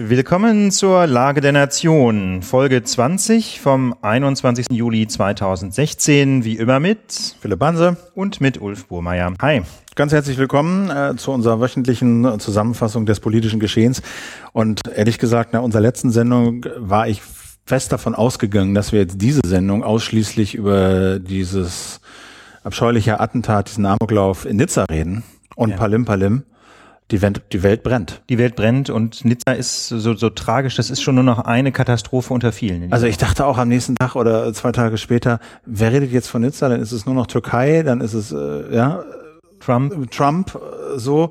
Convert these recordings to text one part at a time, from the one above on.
Willkommen zur Lage der Nation, Folge 20 vom 21. Juli 2016, wie immer mit Philipp Banse und mit Ulf Burmeier. Hi. Ganz herzlich willkommen äh, zu unserer wöchentlichen Zusammenfassung des politischen Geschehens. Und ehrlich gesagt, nach unserer letzten Sendung war ich fest davon ausgegangen, dass wir jetzt diese Sendung ausschließlich über dieses abscheuliche Attentat, diesen Amoklauf in Nizza reden und ja. Palim Palim. Die Welt, die Welt brennt. Die Welt brennt und Nizza ist so, so tragisch. Das ist schon nur noch eine Katastrophe unter vielen. Also ich dachte auch am nächsten Tag oder zwei Tage später, wer redet jetzt von Nizza? Dann ist es nur noch Türkei, dann ist es äh, ja Trump, Trump äh, so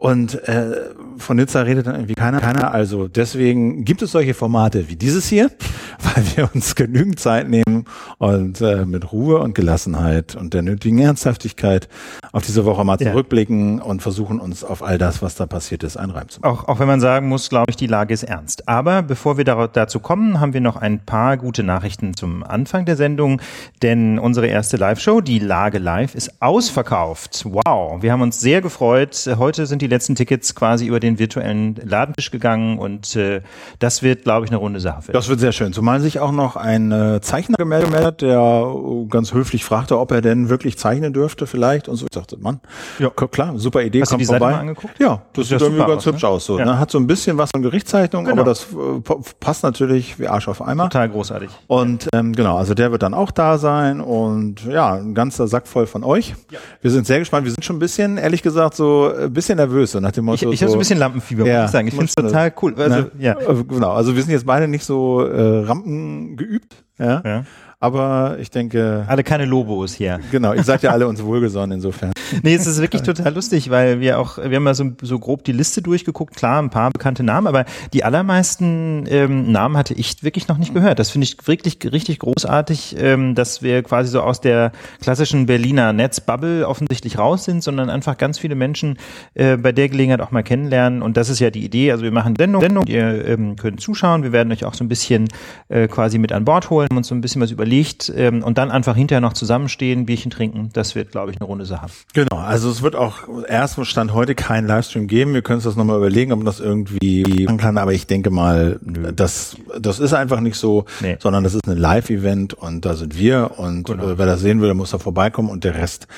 und äh, von Nizza redet dann irgendwie keiner, keiner. Also deswegen gibt es solche Formate wie dieses hier, weil wir uns genügend Zeit nehmen und äh, mit Ruhe und Gelassenheit und der nötigen Ernsthaftigkeit auf diese Woche mal ja. zurückblicken und versuchen uns auf all das, was da passiert ist, einreiben zu machen. Auch, auch wenn man sagen muss, glaube ich, die Lage ist ernst. Aber bevor wir dazu kommen, haben wir noch ein paar gute Nachrichten zum Anfang der Sendung, denn unsere erste Live-Show, die Lage Live, ist ausverkauft. Wow, wir haben uns sehr gefreut. Heute sind die letzten Tickets quasi über den virtuellen Ladentisch gegangen und äh, das wird, glaube ich, eine runde Sache. Für das wird sehr schön. Zumal sich auch noch ein äh, Zeichner gemeldet hat, der ganz höflich fragte, ob er denn wirklich zeichnen dürfte vielleicht und so. Ich sagte, Mann, ja. klar, super Idee, Hast kommt du die vorbei. Seite mal angeguckt? Ja, das, das sieht irgendwie ganz aus, hübsch ne? aus. So, ja. ne? Hat so ein bisschen was von Gerichtszeichnung, genau. aber das äh, passt natürlich wie Arsch auf Eimer. Total großartig. Und ähm, genau, also der wird dann auch da sein und ja, ein ganzer Sack voll von euch. Ja. Wir sind sehr gespannt. Wir sind schon ein bisschen, ehrlich gesagt, so ein bisschen nervös. So nach dem Motto, ich ich habe so ein bisschen Lampenfieber, ja, muss ich sagen. Ich finde es total cool. Also, ne? ja. Genau, also wir sind jetzt beide nicht so äh, Rampen geübt. Ja. ja. Aber ich denke. Alle keine Lobos hier. Genau, ihr seid ja alle uns wohlgesonnen insofern. nee, es ist wirklich total lustig, weil wir auch, wir haben mal so, so grob die Liste durchgeguckt, klar, ein paar bekannte Namen, aber die allermeisten ähm, Namen hatte ich wirklich noch nicht gehört. Das finde ich wirklich richtig großartig, ähm, dass wir quasi so aus der klassischen Berliner Netzbubble offensichtlich raus sind, sondern einfach ganz viele Menschen äh, bei der Gelegenheit auch mal kennenlernen. Und das ist ja die Idee. Also wir machen Sendung, Sendung ihr ähm, könnt zuschauen, wir werden euch auch so ein bisschen äh, quasi mit an Bord holen und so ein bisschen was über überlegt ähm, und dann einfach hinterher noch zusammenstehen, Bierchen trinken, das wird, glaube ich, eine runde Sache. Genau, also es wird auch erst Stand heute keinen Livestream geben. Wir können uns das nochmal überlegen, ob man das irgendwie machen kann, aber ich denke mal, das, das ist einfach nicht so, nee. sondern das ist ein Live-Event und da sind wir und genau. äh, wer das sehen will, muss da vorbeikommen und der Rest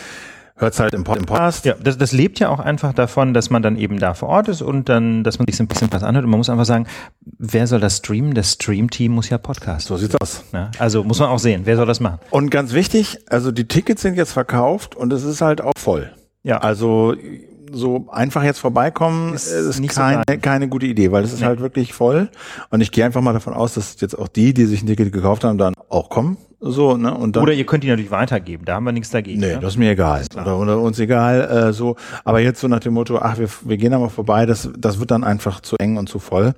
hört halt im, Podcast. Ja, das, das lebt ja auch einfach davon, dass man dann eben da vor Ort ist und dann, dass man sich ein bisschen was anhört. Und man muss einfach sagen, wer soll das streamen? Das Stream-Team muss ja Podcast. So sieht's aus. Ja, also muss man auch sehen, wer soll das machen? Und ganz wichtig, also die Tickets sind jetzt verkauft und es ist halt auch voll. Ja. Also so einfach jetzt vorbeikommen ist, ist keine, so keine gute Idee, weil es ist nee. halt wirklich voll. Und ich gehe einfach mal davon aus, dass jetzt auch die, die sich ein Ticket gekauft haben, dann auch kommen. So, ne? Und dann, oder ihr könnt die natürlich weitergeben, da haben wir nichts dagegen. Nee, ne? das ist mir egal. Oder, oder uns egal. Äh, so, aber jetzt so nach dem Motto, ach, wir, wir gehen da mal vorbei, das, das wird dann einfach zu eng und zu voll.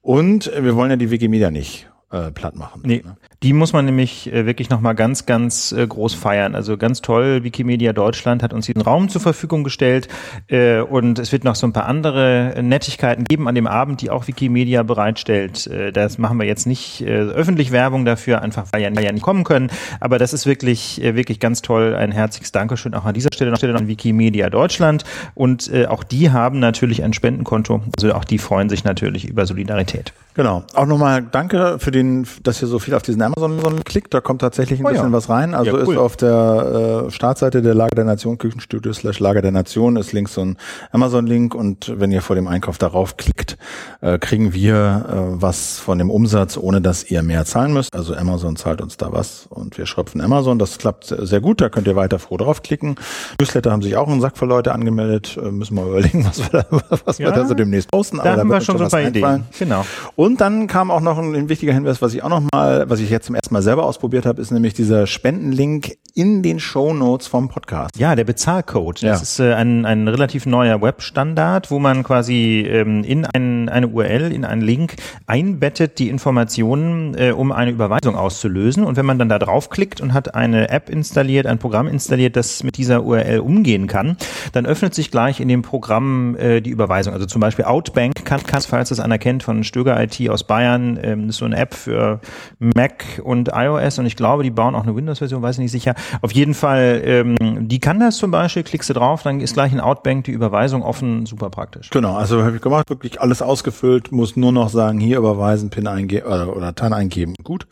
Und wir wollen ja die Wikimedia nicht äh, platt machen. Nee, ne? Die muss man nämlich äh, wirklich nochmal ganz, ganz äh, groß feiern. Also ganz toll, Wikimedia Deutschland hat uns diesen Raum zur Verfügung gestellt äh, und es wird noch so ein paar andere Nettigkeiten geben an dem Abend, die auch Wikimedia bereitstellt. Das machen wir jetzt nicht öffentlich Werbung dafür, einfach weil weil ja nicht kommen können. Aber das ist wirklich, wirklich ganz toll. Ein herzliches Dankeschön auch an dieser Stelle, Stelle an Wikimedia Deutschland. Und auch die haben natürlich ein Spendenkonto. Also auch die freuen sich natürlich über Solidarität. Genau. Auch nochmal danke für den, dass ihr so viel auf diesen Amazon klickt. Da kommt tatsächlich ein oh, bisschen ja. was rein. Also ja, cool. ist auf der äh, Startseite der Lager der Nation, Küchenstudio slash Lager der Nation, ist links so ein Amazon-Link und wenn ihr vor dem Einkauf darauf klickt, äh, kriegen wir äh, was von dem Umsatz, ohne dass ihr mehr zahlen müsst. Also Amazon zahlt uns da was und wir schröpfen Amazon. Das klappt sehr gut. Da könnt ihr weiter froh draufklicken. Newsletter haben sich auch ein Sack voll Leute angemeldet. Äh, müssen wir überlegen, was wir da, was ja, wir da so demnächst posten. Da Aber haben da wir schon so ein paar Ideen. Genau. Und dann kam auch noch ein, ein wichtiger Hinweis, was ich auch noch mal, was ich jetzt zum ersten Mal selber ausprobiert habe, ist nämlich dieser Spendenlink in den Show Notes vom Podcast. Ja, der Bezahlcode. Das ja. ist äh, ein, ein relativ neuer Webstandard, wo man quasi ähm, in ein, eine URL, in einen Link einbettet die Informationen, äh, um eine Überweisung auszulösen. Und wenn man dann da draufklickt und hat eine App installiert, ein Programm installiert, das mit dieser URL umgehen kann, dann öffnet sich gleich in dem Programm äh, die Überweisung. Also zum Beispiel Outbank kann, kann falls es einer kennt von Stöger IT aus Bayern, ähm, ist so eine App für Mac und iOS und ich glaube, die bauen auch eine Windows-Version, weiß ich nicht sicher. Auf jeden Fall, ähm, die kann das zum Beispiel, klickst du drauf, dann ist gleich ein Outbank, die Überweisung offen, super praktisch. Genau, also habe ich gemacht, wirklich alles ausgefüllt, muss nur noch sagen, hier überweisen, PIN eingeben oder, oder TAN eingeben. Gut.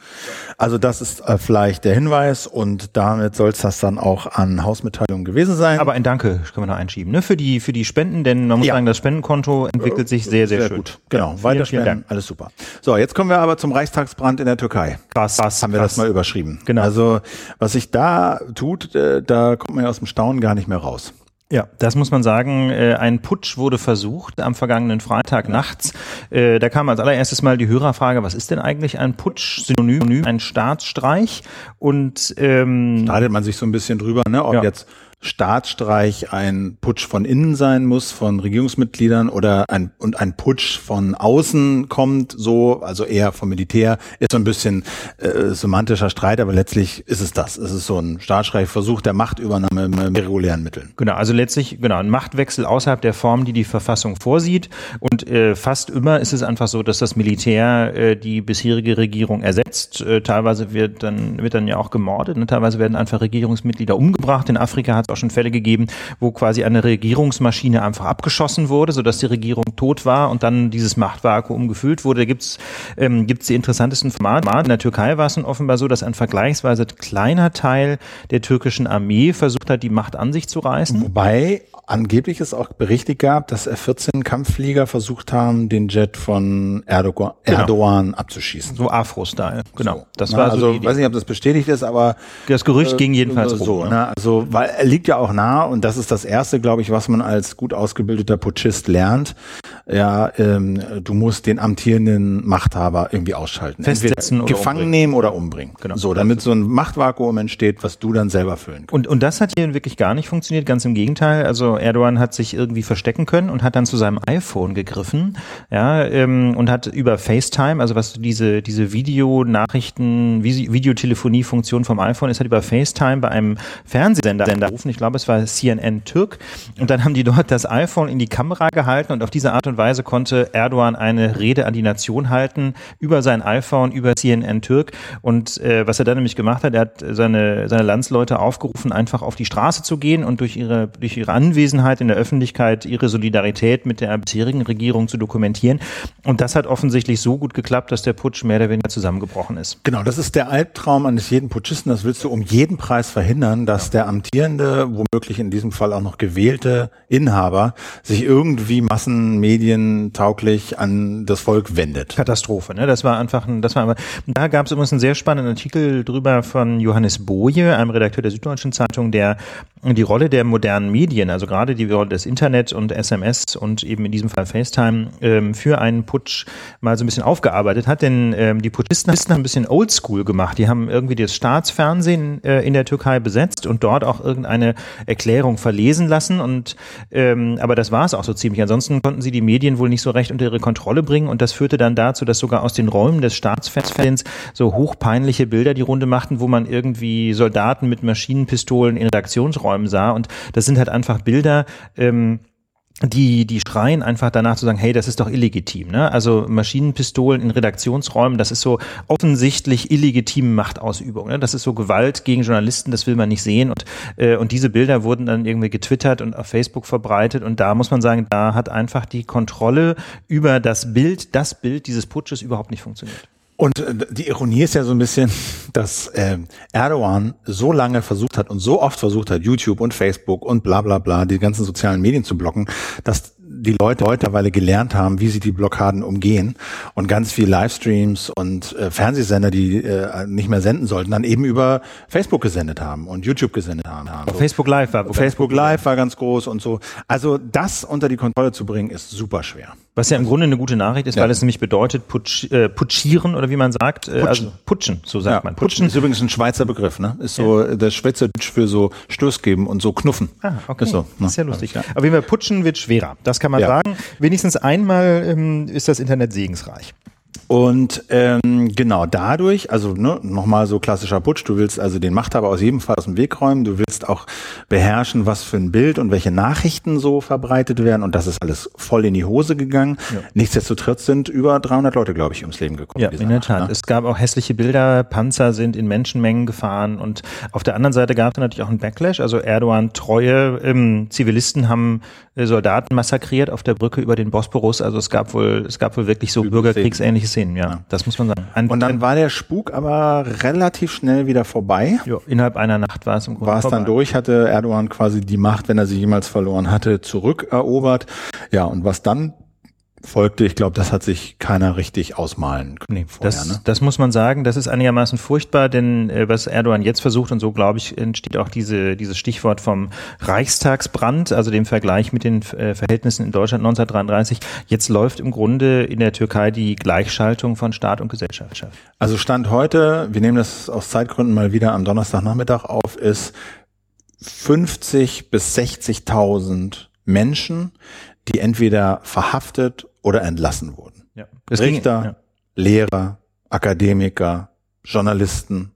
Also das ist äh, vielleicht der Hinweis und damit soll es das dann auch an Hausmitteilungen gewesen sein. Aber ein Danke können wir noch einschieben, ne? Für die, für die Spenden, denn man muss ja. sagen, das Spendenkonto entwickelt sich sehr, sehr, sehr schön. Gut. Genau, weiter spenden, alles super. So, jetzt kommen wir aber zum Reichstagsbrand in der Türkei. Krass, krass haben wir krass. das mal überschrieben. Genau. Also, was sich da tut, äh, da kommt man ja aus dem Staunen gar nicht mehr raus. Ja, das muss man sagen. Äh, ein Putsch wurde versucht am vergangenen Freitag nachts. Äh, da kam als allererstes mal die Hörerfrage, was ist denn eigentlich ein Putsch? Synonym, ein Staatsstreich. Und ähm, streitet man sich so ein bisschen drüber, ne? ob ja. jetzt Staatsstreich ein Putsch von innen sein muss, von Regierungsmitgliedern oder ein, und ein Putsch von außen kommt, so, also eher vom Militär, ist so ein bisschen äh, semantischer Streit, aber letztlich ist es das. Es ist so ein Staatsstreich, Versuch der Machtübernahme mit regulären Mitteln. Genau, also letztlich, genau, ein Machtwechsel außerhalb der Form, die die Verfassung vorsieht. Und äh, fast immer ist es einfach so, dass das Militär äh, die bisherige Regierung ersetzt. Äh, teilweise wird dann, wird dann ja auch gemordet, ne? teilweise werden einfach Regierungsmitglieder umgebracht. In Afrika hat auch schon Fälle gegeben, wo quasi eine Regierungsmaschine einfach abgeschossen wurde, sodass die Regierung tot war und dann dieses Machtvakuum gefüllt wurde. Da gibt's ähm, gibt's die interessantesten Formate. In der Türkei war es dann offenbar so, dass ein vergleichsweise kleiner Teil der türkischen Armee versucht hat, die Macht an sich zu reißen. Wobei angeblich es auch berichtet gab, dass F-14-Kampfflieger versucht haben, den Jet von Erdogan, genau. Erdogan abzuschießen. So Afro-Style, genau. So, das na, war so also, weiß nicht, ob das bestätigt ist, aber das Gerücht äh, ging jedenfalls so. Rum, ne? Also, weil liegt ja auch nah und das ist das erste, glaube ich, was man als gut ausgebildeter Putschist lernt. Ja, ähm, du musst den amtierenden Machthaber irgendwie ausschalten, festsetzen, oder gefangen umbringen. nehmen oder umbringen. Genau. So, damit so ein Machtvakuum entsteht, was du dann selber füllen kannst. Und und das hat hier wirklich gar nicht funktioniert, ganz im Gegenteil. Also Erdogan hat sich irgendwie verstecken können und hat dann zu seinem iPhone gegriffen, ja, ähm, und hat über FaceTime, also was diese, diese Videonachrichten, Videotelefonie-Funktion vom iPhone ist, hat über FaceTime bei einem Fernsehsender gerufen, ich glaube, es war CNN Türk, und dann haben die dort das iPhone in die Kamera gehalten und auf diese Art und Weise konnte Erdogan eine Rede an die Nation halten über sein iPhone, über CNN Türk und äh, was er dann nämlich gemacht hat, er hat seine, seine Landsleute aufgerufen, einfach auf die Straße zu gehen und durch ihre, durch ihre Anwesenheit in der Öffentlichkeit ihre Solidarität mit der bisherigen Regierung zu dokumentieren. Und das hat offensichtlich so gut geklappt, dass der Putsch mehr oder weniger zusammengebrochen ist. Genau, das ist der Albtraum eines jeden Putschisten. Das willst du um jeden Preis verhindern, dass der amtierende, womöglich in diesem Fall auch noch gewählte Inhaber sich irgendwie massenmedientauglich an das Volk wendet. Katastrophe, ne? Das war einfach ein, das war einfach, da gab es übrigens einen sehr spannenden Artikel drüber von Johannes Boje, einem Redakteur der Süddeutschen Zeitung, der die Rolle der modernen Medien, also gerade die Rolle des Internet und SMS und eben in diesem Fall FaceTime ähm, für einen Putsch mal so ein bisschen aufgearbeitet hat, denn ähm, die Putschisten haben ein bisschen Oldschool gemacht. Die haben irgendwie das Staatsfernsehen äh, in der Türkei besetzt und dort auch irgendeine Erklärung verlesen lassen und ähm, aber das war es auch so ziemlich. Ansonsten konnten sie die Medien wohl nicht so recht unter ihre Kontrolle bringen und das führte dann dazu, dass sogar aus den Räumen des Staatsfernsehens so hochpeinliche Bilder die Runde machten, wo man irgendwie Soldaten mit Maschinenpistolen in Redaktionsräumen Räumen sah. Und das sind halt einfach Bilder, ähm, die, die schreien einfach danach zu sagen, hey, das ist doch illegitim. Ne? Also Maschinenpistolen in Redaktionsräumen, das ist so offensichtlich illegitime Machtausübung. Ne? Das ist so Gewalt gegen Journalisten, das will man nicht sehen. Und, äh, und diese Bilder wurden dann irgendwie getwittert und auf Facebook verbreitet. Und da muss man sagen, da hat einfach die Kontrolle über das Bild, das Bild dieses Putsches überhaupt nicht funktioniert. Und äh, die Ironie ist ja so ein bisschen, dass äh, Erdogan so lange versucht hat und so oft versucht hat, YouTube und Facebook und bla bla bla, die ganzen sozialen Medien zu blocken, dass die Leute heutzutage gelernt haben, wie sie die Blockaden umgehen und ganz viel Livestreams und äh, Fernsehsender, die äh, nicht mehr senden sollten, dann eben über Facebook gesendet haben und YouTube gesendet haben. So. Facebook Live war. Facebook Live war ganz groß und so. Also das unter die Kontrolle zu bringen, ist super schwer. Was ja im Grunde eine gute Nachricht ist, ja. weil es nämlich bedeutet putsch, äh, putschieren oder wie man sagt, äh, putschen. also putschen, so sagt ja, man. Putschen. ist übrigens ein Schweizer Begriff, ne? Ist so ja. der Schweizerdeutsch für so Stoß geben und so knuffen. Ah, okay. Ist so, ne? Ist ja lustig. Aber wie wir putschen wird schwerer. Das kann man sagen. Wenigstens einmal ähm, ist das Internet segensreich. Und ähm, genau dadurch, also ne, nochmal so klassischer Putsch, du willst also den Machthaber aus jedem Fall aus dem Weg räumen, du willst auch beherrschen, was für ein Bild und welche Nachrichten so verbreitet werden und das ist alles voll in die Hose gegangen. Ja. Nichtsdestotrotz sind über 300 Leute, glaube ich, ums Leben gekommen. Ja, in der Tat. Ne? Es gab auch hässliche Bilder, Panzer sind in Menschenmengen gefahren und auf der anderen Seite gab es natürlich auch einen Backlash, also Erdogan treue ähm, Zivilisten haben äh, Soldaten massakriert auf der Brücke über den Bosporus, also es gab wohl, es gab wohl wirklich so bürgerkriegsähnliche Szenen. Szenen, ja, ja. Das muss man sagen. Ein, und dann war der Spuk aber relativ schnell wieder vorbei. Jo, innerhalb einer Nacht war es im Grunde War es dann durch, hatte Erdogan quasi die Macht, wenn er sie jemals verloren hatte, zurückerobert. Ja, und was dann folgte. Ich glaube, das hat sich keiner richtig ausmalen können. Nee, vorher, das, ne? das muss man sagen. Das ist einigermaßen furchtbar, denn äh, was Erdogan jetzt versucht, und so glaube ich, entsteht auch diese, dieses Stichwort vom Reichstagsbrand, also dem Vergleich mit den äh, Verhältnissen in Deutschland 1933. Jetzt läuft im Grunde in der Türkei die Gleichschaltung von Staat und Gesellschaft. Also Stand heute, wir nehmen das aus Zeitgründen mal wieder am Donnerstagnachmittag auf, ist 50 bis 60.000 Menschen, die entweder verhaftet oder entlassen wurden. Ja. Richter, ging, ja. Lehrer, Akademiker, Journalisten,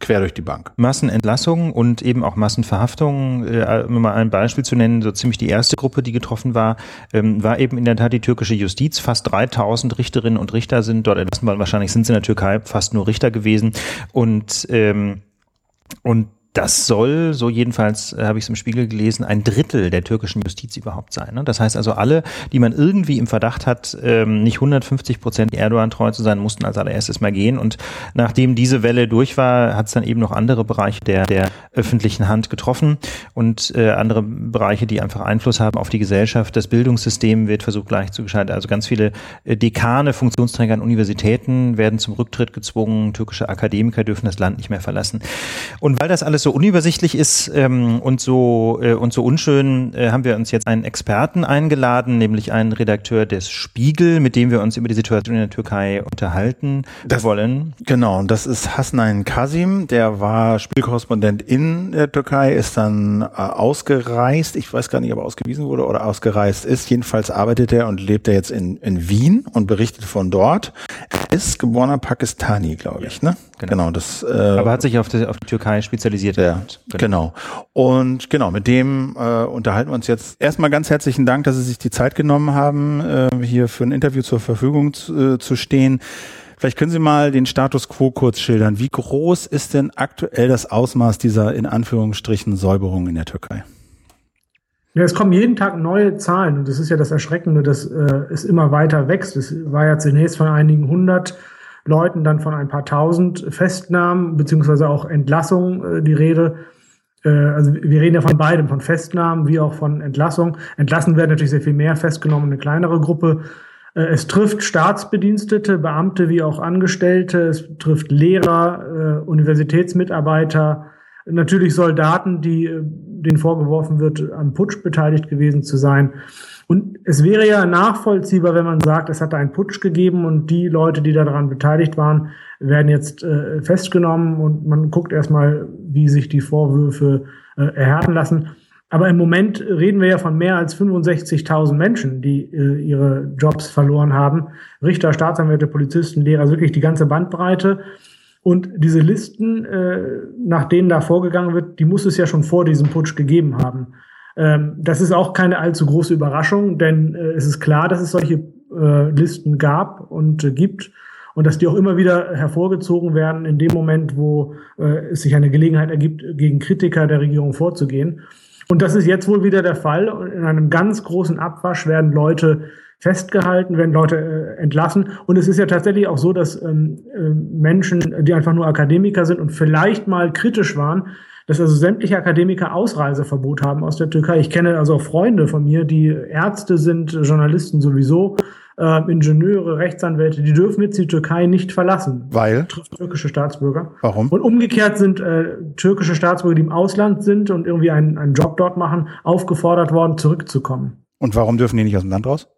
quer durch die Bank. Massenentlassungen und eben auch Massenverhaftungen, äh, um mal ein Beispiel zu nennen, so ziemlich die erste Gruppe, die getroffen war, ähm, war eben in der Tat die türkische Justiz. Fast 3000 Richterinnen und Richter sind dort entlassen worden. Wahrscheinlich sind sie in der Türkei fast nur Richter gewesen. Und, ähm, und das soll, so jedenfalls äh, habe ich es im Spiegel gelesen, ein Drittel der türkischen Justiz überhaupt sein. Ne? Das heißt also, alle, die man irgendwie im Verdacht hat, ähm, nicht 150 Prozent Erdogan treu zu sein, mussten als allererstes mal gehen. Und nachdem diese Welle durch war, hat es dann eben noch andere Bereiche der, der öffentlichen Hand getroffen und äh, andere Bereiche, die einfach Einfluss haben auf die Gesellschaft. Das Bildungssystem wird versucht gleichzugeschalten. Also ganz viele äh, Dekane, Funktionsträger an Universitäten werden zum Rücktritt gezwungen. Türkische Akademiker dürfen das Land nicht mehr verlassen. Und weil das alles alles so unübersichtlich ist ähm, und so äh, und so unschön, äh, haben wir uns jetzt einen Experten eingeladen, nämlich einen Redakteur des Spiegel, mit dem wir uns über die Situation in der Türkei unterhalten das, wollen. Genau, und das ist Hasnain Kasim, der war Spielkorrespondent in der Türkei, ist dann äh, ausgereist. Ich weiß gar nicht, ob er ausgewiesen wurde oder ausgereist ist. Jedenfalls arbeitet er und lebt er jetzt in, in Wien und berichtet von dort. Er ist geborener Pakistani, glaube ich, ne? Genau. genau das, äh, Aber hat sich auf die, auf die Türkei spezialisiert. Ja, genau. Und genau, mit dem äh, unterhalten wir uns jetzt. Erstmal ganz herzlichen Dank, dass Sie sich die Zeit genommen haben, äh, hier für ein Interview zur Verfügung zu, äh, zu stehen. Vielleicht können Sie mal den Status quo kurz schildern. Wie groß ist denn aktuell das Ausmaß dieser in Anführungsstrichen Säuberung in der Türkei? Ja, es kommen jeden Tag neue Zahlen und das ist ja das Erschreckende, dass äh, es immer weiter wächst. Es war ja zunächst von einigen hundert Leuten, dann von ein paar tausend Festnahmen beziehungsweise auch Entlassungen äh, die Rede. Äh, also wir reden ja von beidem, von Festnahmen wie auch von Entlassung. Entlassen werden natürlich sehr viel mehr, festgenommen eine kleinere Gruppe. Äh, es trifft Staatsbedienstete, Beamte wie auch Angestellte, es trifft Lehrer, äh, Universitätsmitarbeiter, natürlich Soldaten, die äh, denen vorgeworfen wird, am Putsch beteiligt gewesen zu sein. Und es wäre ja nachvollziehbar, wenn man sagt, es hat einen Putsch gegeben und die Leute, die daran beteiligt waren, werden jetzt äh, festgenommen und man guckt erstmal, wie sich die Vorwürfe äh, erhärten lassen. Aber im Moment reden wir ja von mehr als 65.000 Menschen, die äh, ihre Jobs verloren haben. Richter, Staatsanwälte, Polizisten, Lehrer, also wirklich die ganze Bandbreite. Und diese Listen, äh, nach denen da vorgegangen wird, die muss es ja schon vor diesem Putsch gegeben haben. Ähm, das ist auch keine allzu große Überraschung, denn äh, es ist klar, dass es solche äh, Listen gab und äh, gibt und dass die auch immer wieder hervorgezogen werden in dem Moment, wo äh, es sich eine Gelegenheit ergibt, gegen Kritiker der Regierung vorzugehen. Und das ist jetzt wohl wieder der Fall. In einem ganz großen Abwasch werden Leute festgehalten, werden Leute äh, entlassen. Und es ist ja tatsächlich auch so, dass ähm, äh, Menschen, die einfach nur Akademiker sind und vielleicht mal kritisch waren, dass also sämtliche Akademiker Ausreiseverbot haben aus der Türkei. Ich kenne also auch Freunde von mir, die Ärzte sind, Journalisten sowieso, äh, Ingenieure, Rechtsanwälte, die dürfen jetzt die Türkei nicht verlassen. Weil? Trifft türkische Staatsbürger. Warum? Und umgekehrt sind äh, türkische Staatsbürger, die im Ausland sind und irgendwie einen, einen Job dort machen, aufgefordert worden, zurückzukommen. Und warum dürfen die nicht aus dem Land raus?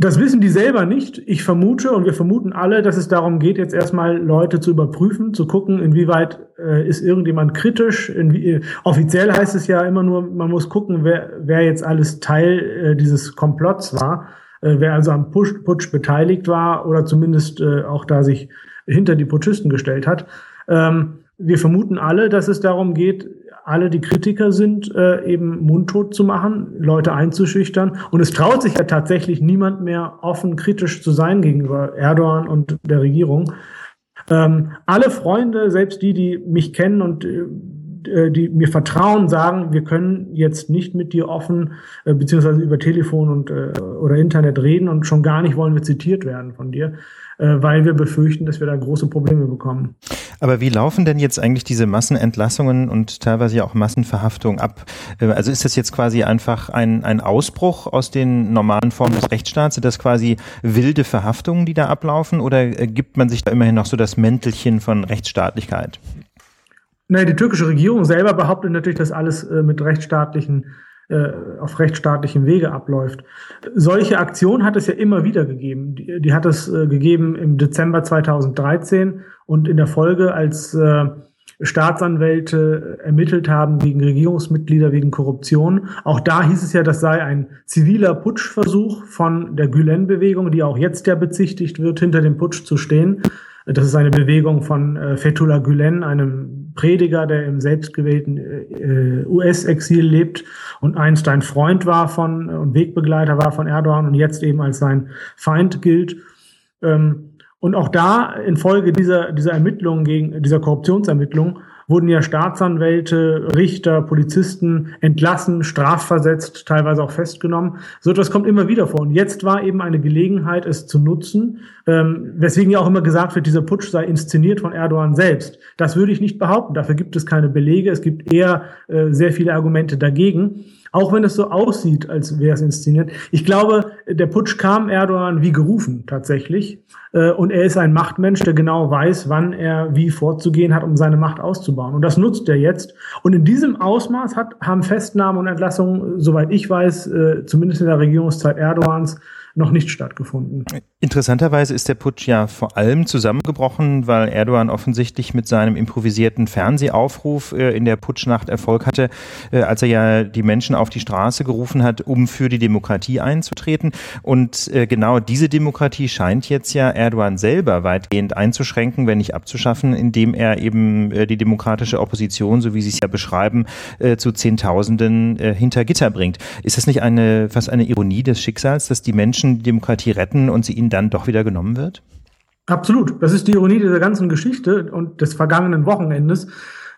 Das wissen die selber nicht. Ich vermute und wir vermuten alle, dass es darum geht, jetzt erstmal Leute zu überprüfen, zu gucken, inwieweit äh, ist irgendjemand kritisch. Inwie äh, offiziell heißt es ja immer nur, man muss gucken, wer, wer jetzt alles Teil äh, dieses Komplotts war. äh, wer also am Putsch, Putsch beteiligt war oder zumindest äh, auch da sich hinter die Putschisten gestellt hat. Ähm, wir vermuten alle, dass es darum geht, alle, die Kritiker sind, äh, eben mundtot zu machen, Leute einzuschüchtern. Und es traut sich ja tatsächlich niemand mehr offen kritisch zu sein gegenüber Erdogan und der Regierung. Ähm, alle Freunde, selbst die, die mich kennen und äh, äh, die mir vertrauen, sagen, wir können jetzt nicht mit dir offen äh, beziehungsweise über Telefon und äh, oder Internet reden und schon gar nicht wollen wir zitiert werden von dir, weil wir befürchten, dass wir da große Probleme bekommen. Aber wie laufen denn jetzt eigentlich diese Massenentlassungen und teilweise ja auch Massenverhaftungen ab? Äh, also ist das jetzt quasi einfach ein, ein Ausbruch aus den normalen Formen des Rechtsstaats? Sind das quasi wilde Verhaftungen, die da ablaufen? Oder äh, gibt man sich da immerhin noch so das Mäntelchen von Rechtsstaatlichkeit? Naja, die türkische Regierung selber behauptet natürlich, dass alles äh, mit rechtsstaatlichen äh, auf rechtsstaatlichem Wege abläuft. Solche Aktionen hat es ja immer wieder gegeben. Die, die hat es äh, gegeben im Dezember 2013 und in der Folge, als äh, Staatsanwälte ermittelt haben gegen Regierungsmitglieder wegen Korruption. Auch da hieß es ja, das sei ein ziviler Putschversuch von der Gülen-Bewegung, die auch jetzt ja bezichtigt wird, hinter dem Putsch zu stehen. Das ist eine Bewegung von äh, Fethullah Gülen, einem Prediger, der im selbstgewählten äh, US-Exil lebt und einst ein Freund war von und Wegbegleiter war von Erdogan und jetzt eben als sein Feind gilt. Ähm, und auch da infolge dieser, dieser Ermittlungen gegen, dieser Korruptionsermittlungen wurden ja Staatsanwälte, Richter, Polizisten entlassen, strafversetzt, teilweise auch festgenommen. So etwas kommt immer wieder vor. Und jetzt war eben eine Gelegenheit, es zu nutzen, ähm, weswegen ja auch immer gesagt wird, dieser Putsch sei inszeniert von Erdogan selbst. Das würde ich nicht behaupten. Dafür gibt es keine Belege. Es gibt eher äh, sehr viele Argumente dagegen. Auch wenn es so aussieht, als wäre es inszeniert. Ich glaube, der Putsch kam Erdogan wie gerufen tatsächlich. Äh, und er ist ein Machtmensch, der genau weiß, wann er wie vorzugehen hat, um seine Macht auszubauen. Und das nutzt er jetzt. Und in diesem Ausmaß hat, haben Festnahmen und Entlassungen, soweit ich weiß, äh, zumindest in der Regierungszeit Erdogans, noch nicht stattgefunden. Interessanterweise ist der Putsch ja vor allem zusammengebrochen, weil Erdogan offensichtlich mit seinem improvisierten Fernsehaufruf äh, in der Putschnacht Erfolg hatte, äh, als er ja die Menschen auf die Straße gerufen hat, um für die Demokratie einzutreten. Und äh, genau diese Demokratie scheint jetzt ja Erdogan selber weitgehend einzuschränken, wenn nicht abzuschaffen, indem er eben die demokratische Opposition, so wie Sie es ja beschreiben, zu Zehntausenden hinter Gitter bringt. Ist das nicht eine fast eine Ironie des Schicksals, dass die Menschen die Demokratie retten und sie ihnen dann doch wieder genommen wird? Absolut. Das ist die Ironie dieser ganzen Geschichte und des vergangenen Wochenendes,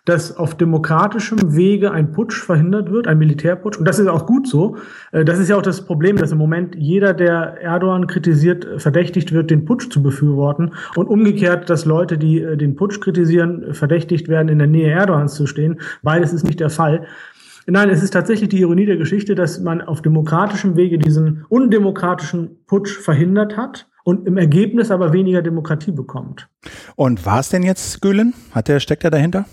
dass auf demokratischem Wege ein Putsch verhindert wird, ein Militärputsch. Und das ist auch gut so. Äh, das ist ja auch das Problem, dass im Moment jeder, der Erdogan kritisiert, verdächtigt wird, den Putsch zu befürworten. Und umgekehrt, dass Leute, die äh, den Putsch kritisieren, verdächtigt werden, in der Nähe Erdogans zu stehen. Beides ist nicht der Fall. Nein, es ist tatsächlich die Ironie der Geschichte, dass man auf demokratischem Wege diesen undemokratischen Putsch verhindert hat und im Ergebnis aber weniger Demokratie bekommt. Und war es denn jetzt Gülen? Hat der, steckt er dahinter?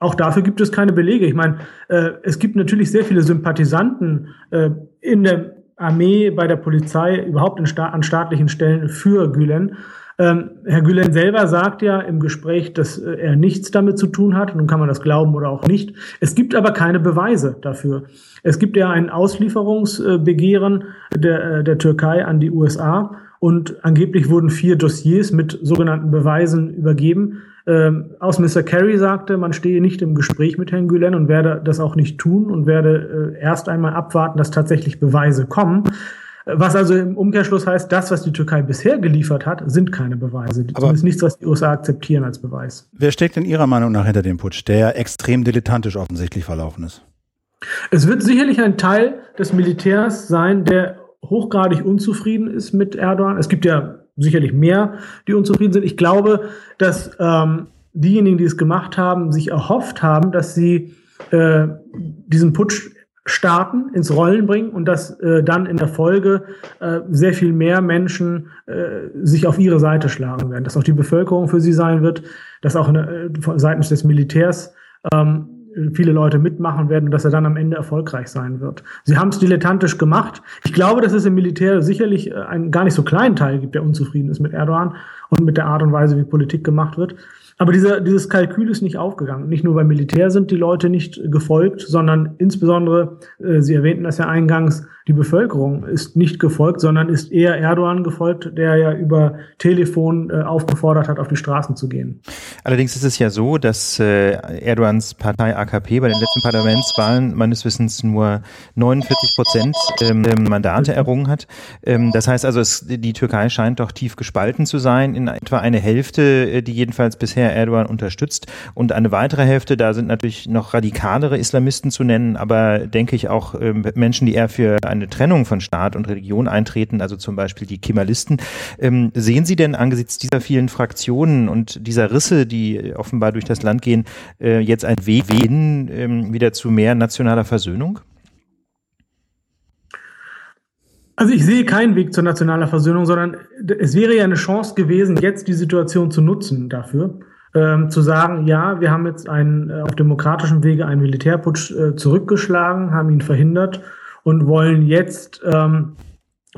Auch dafür gibt es keine Belege. Ich meine, äh, es gibt natürlich sehr viele Sympathisanten äh, in der Armee, bei der Polizei, überhaupt sta an staatlichen Stellen für Gülen. Ähm, Herr Gülen selber sagt ja im Gespräch, dass äh, er nichts damit zu tun hat. Nun kann man das glauben oder auch nicht. Es gibt aber keine Beweise dafür. Es gibt ja ein Auslieferungsbegehren der, äh, der Türkei an die USA und angeblich wurden vier Dossiers mit sogenannten Beweisen übergeben. Ähm, Außenminister Kerry sagte, man stehe nicht im Gespräch mit Herrn Gülen und werde das auch nicht tun und werde äh, erst einmal abwarten, dass tatsächlich Beweise kommen. Was also im Umkehrschluss heißt, das, was die Türkei bisher geliefert hat, sind keine Beweise. Aber Zumindest nichts, was die USA akzeptieren als Beweis. Wer steckt in Ihrer Meinung nach hinter dem Putsch, der extrem dilettantisch offensichtlich verlaufen ist? Es wird sicherlich ein Teil des Militärs sein, der hochgradig unzufrieden ist mit Erdogan. Es gibt ja sicherlich mehr, die unzufrieden sind. Ich glaube, dass ähm, diejenigen, die es gemacht haben, sich erhofft haben, dass sie äh, diesen Putsch starten, ins Rollen bringen und dass äh, dann in der Folge äh, sehr viel mehr Menschen äh, sich auf ihre Seite schlagen werden, dass auch die Bevölkerung für sie sein wird, dass auch eine, äh, seitens des Militärs ähm, viele Leute mitmachen werden und dass er dann am Ende erfolgreich sein wird. Sie haben es dilettantisch gemacht. Ich glaube, dass es im Militär sicherlich äh, einen gar nicht so kleinen Teil gibt, der unzufrieden ist mit Erdogan und mit der Art und Weise, wie Politik gemacht wird. Aber dieser, dieses Kalkül ist nicht aufgegangen. Nicht nur beim Militär sind die Leute nicht gefolgt, sondern insbesondere, äh, Sie erwähnten das ja eingangs, die Bevölkerung ist nicht gefolgt, sondern ist eher Erdogan gefolgt, der ja über Telefon äh, aufgefordert hat, auf die Straßen zu gehen. Allerdings ist es ja so, dass äh, Erdogans Partei AKP bei den letzten Parlamentswahlen meines Wissens nur 49 Prozent ähm, Mandate errungen hat. Ähm, das heißt also, es, die Türkei scheint doch tief gespalten zu sein in etwa eine Hälfte, äh, die jedenfalls bisher Erdogan unterstützt. Und eine weitere Hälfte, da sind natürlich noch radikalere Islamisten zu nennen, aber denke ich auch äh, Menschen, die eher für eine Trennung von Staat und Religion eintreten, also zum Beispiel die Kemalisten. Ähm, sehen Sie denn angesichts dieser vielen Fraktionen und dieser Risse, die offenbar durch das Land gehen, äh, jetzt ein Weg hin ähm, wieder zu mehr nationaler Versöhnung? Also ich sehe keinen Weg zur nationaler Versöhnung, sondern es wäre ja eine Chance gewesen, jetzt die Situation zu nutzen dafür ähm, zu sagen, ja, wir haben jetzt einen, äh, auf demokratischem Wege einen Militärputsch äh, zurückgeschlagen, haben ihn verhindert und wollen jetzt ähm,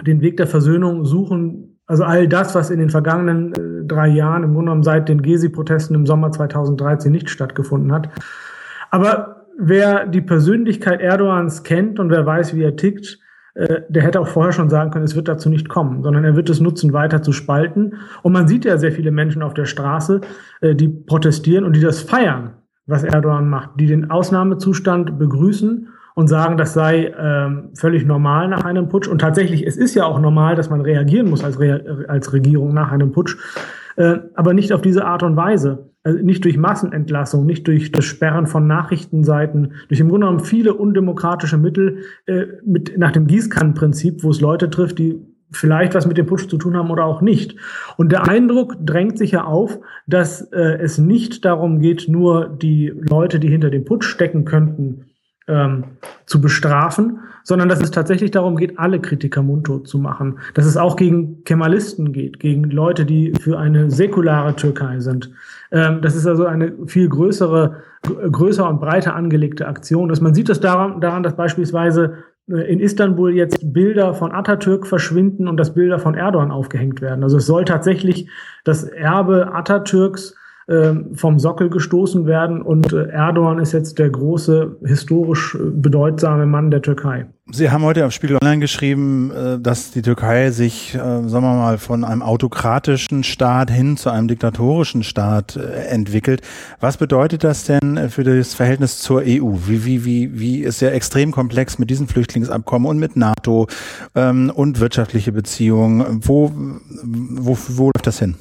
den Weg der Versöhnung suchen. Also all das, was in den vergangenen äh, drei Jahren, im Grunde genommen seit den Gezi-Protesten im Sommer 2013 nicht stattgefunden hat. Aber wer die Persönlichkeit Erdogans kennt und wer weiß, wie er tickt, äh, der hätte auch vorher schon sagen können, es wird dazu nicht kommen, sondern er wird es nutzen, weiter zu spalten. Und man sieht ja sehr viele Menschen auf der Straße, äh, die protestieren und die das feiern, was Erdogan macht, die den Ausnahmezustand begrüßen und sagen, das sei ähm, völlig normal nach einem Putsch. Und tatsächlich, es ist ja auch normal, dass man reagieren muss als, Re als Regierung nach einem Putsch, äh, aber nicht auf diese Art und Weise also nicht durch Massenentlassung, nicht durch das Sperren von Nachrichtenseiten, durch im Grunde genommen viele undemokratische Mittel äh, mit, nach dem Gießkannenprinzip, wo es Leute trifft, die vielleicht was mit dem Putsch zu tun haben oder auch nicht. Und der Eindruck drängt sich ja auf, dass äh, es nicht darum geht, nur die Leute, die hinter dem Putsch stecken könnten, ähm, zu bestrafen, sondern dass es tatsächlich darum geht, alle Kritiker mundtot zu machen. Dass es auch gegen Kemalisten geht, gegen Leute, die für eine säkulare Türkei sind. Ähm, das ist also eine viel größere, größer und breiter angelegte Aktion. Dass man sieht es daran, daran, dass beispielsweise äh, in Istanbul jetzt Bilder von Atatürk verschwinden und dass Bilder von Erdogan aufgehängt werden. Also es soll tatsächlich das Erbe Atatürks vom Sockel gestoßen werden und äh, Erdogan ist jetzt der große, historisch äh, bedeutsame Mann der Türkei. Sie haben heute auf Spiegel Online geschrieben, äh, dass die Türkei sich, sagen wir mal, von einem autokratischen Staat hin zu einem diktatorischen Staat entwickelt. Was bedeutet das denn für das Verhältnis zur EU? Wie, wie, wie, wie ist ja extrem komplex mit diesen Flüchtlingsabkommen und mit NATO ähm, und wirtschaftliche Beziehungen? Wo, wo, wo läuft das hin?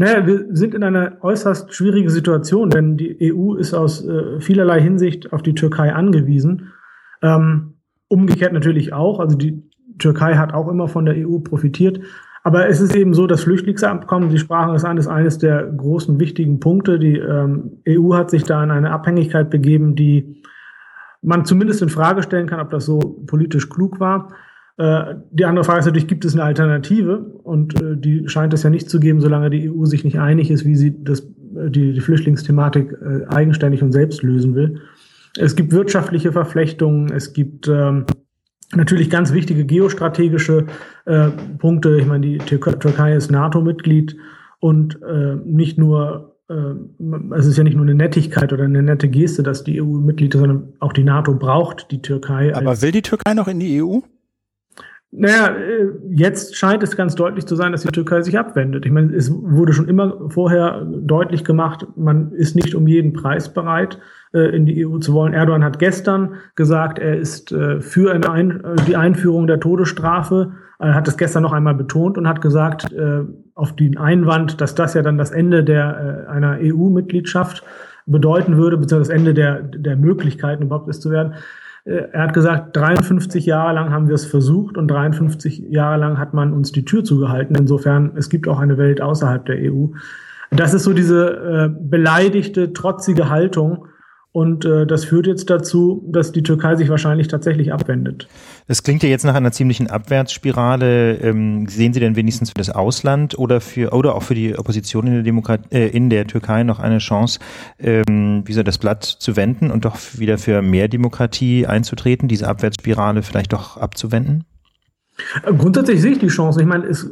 Naja, wir sind in einer äußerst schwierigen Situation, denn die EU ist aus äh, vielerlei Hinsicht auf die Türkei angewiesen. Ähm, umgekehrt natürlich auch. Also die Türkei hat auch immer von der EU profitiert. Aber es ist eben so, das Flüchtlingsabkommen, Sie sprachen es an, ist eines der großen wichtigen Punkte. Die ähm, EU hat sich da in eine Abhängigkeit begeben, die man zumindest in Frage stellen kann, ob das so politisch klug war. Äh, die andere Frage ist natürlich, gibt es eine Alternative? Und äh, die scheint es ja nicht zu geben, solange die EU sich nicht einig ist, wie sie das, äh, die, die Flüchtlingsthematik eigenständig und selbst lösen will. Es gibt wirtschaftliche Verflechtungen, es gibt ähm, natürlich ganz wichtige geostrategische äh, Punkte. Ich meine, die Türkei ist NATO-Mitglied und äh, nicht nur es ist ja nicht nur eine Nettigkeit oder eine nette Geste, dass die EU Mitglied ist, sondern auch die NATO braucht die Türkei. Aber will die Türkei noch in die EU? Naja, äh, jetzt scheint es ganz deutlich zu sein, dass die Türkei sich abwendet. Ich meine, es wurde schon immer vorher deutlich gemacht, man ist nicht um jeden Preis bereit, äh, in die EU zu wollen. Erdogan hat gestern gesagt, er ist äh, für die Einführung der Todesstrafe. Er hat es gestern noch einmal betont und hat gesagt, auf den Einwand, dass das ja dann das Ende der, einer EU-Mitgliedschaft bedeuten würde, beziehungsweise das Ende der, der Möglichkeiten überhaupt ist zu werden, er hat gesagt, 53 Jahre lang haben wir es versucht und 53 Jahre lang hat man uns die Tür zugehalten. Insofern, es gibt auch eine Welt außerhalb der EU. Das ist so diese äh, beleidigte, trotzige Haltung, und äh, das führt jetzt dazu, dass die Türkei sich wahrscheinlich tatsächlich abwendet. Das klingt ja jetzt nach einer ziemlichen Abwärtsspirale. Ähm, sehen Sie denn wenigstens für das Ausland oder für oder auch für die Opposition in der, Demokrat äh, in der Türkei noch eine Chance, ähm, wie soll das Blatt zu wenden und doch wieder für mehr Demokratie einzutreten, diese Abwärtsspirale vielleicht doch abzuwenden? Grundsätzlich sehe ich die Chance. Ich meine, es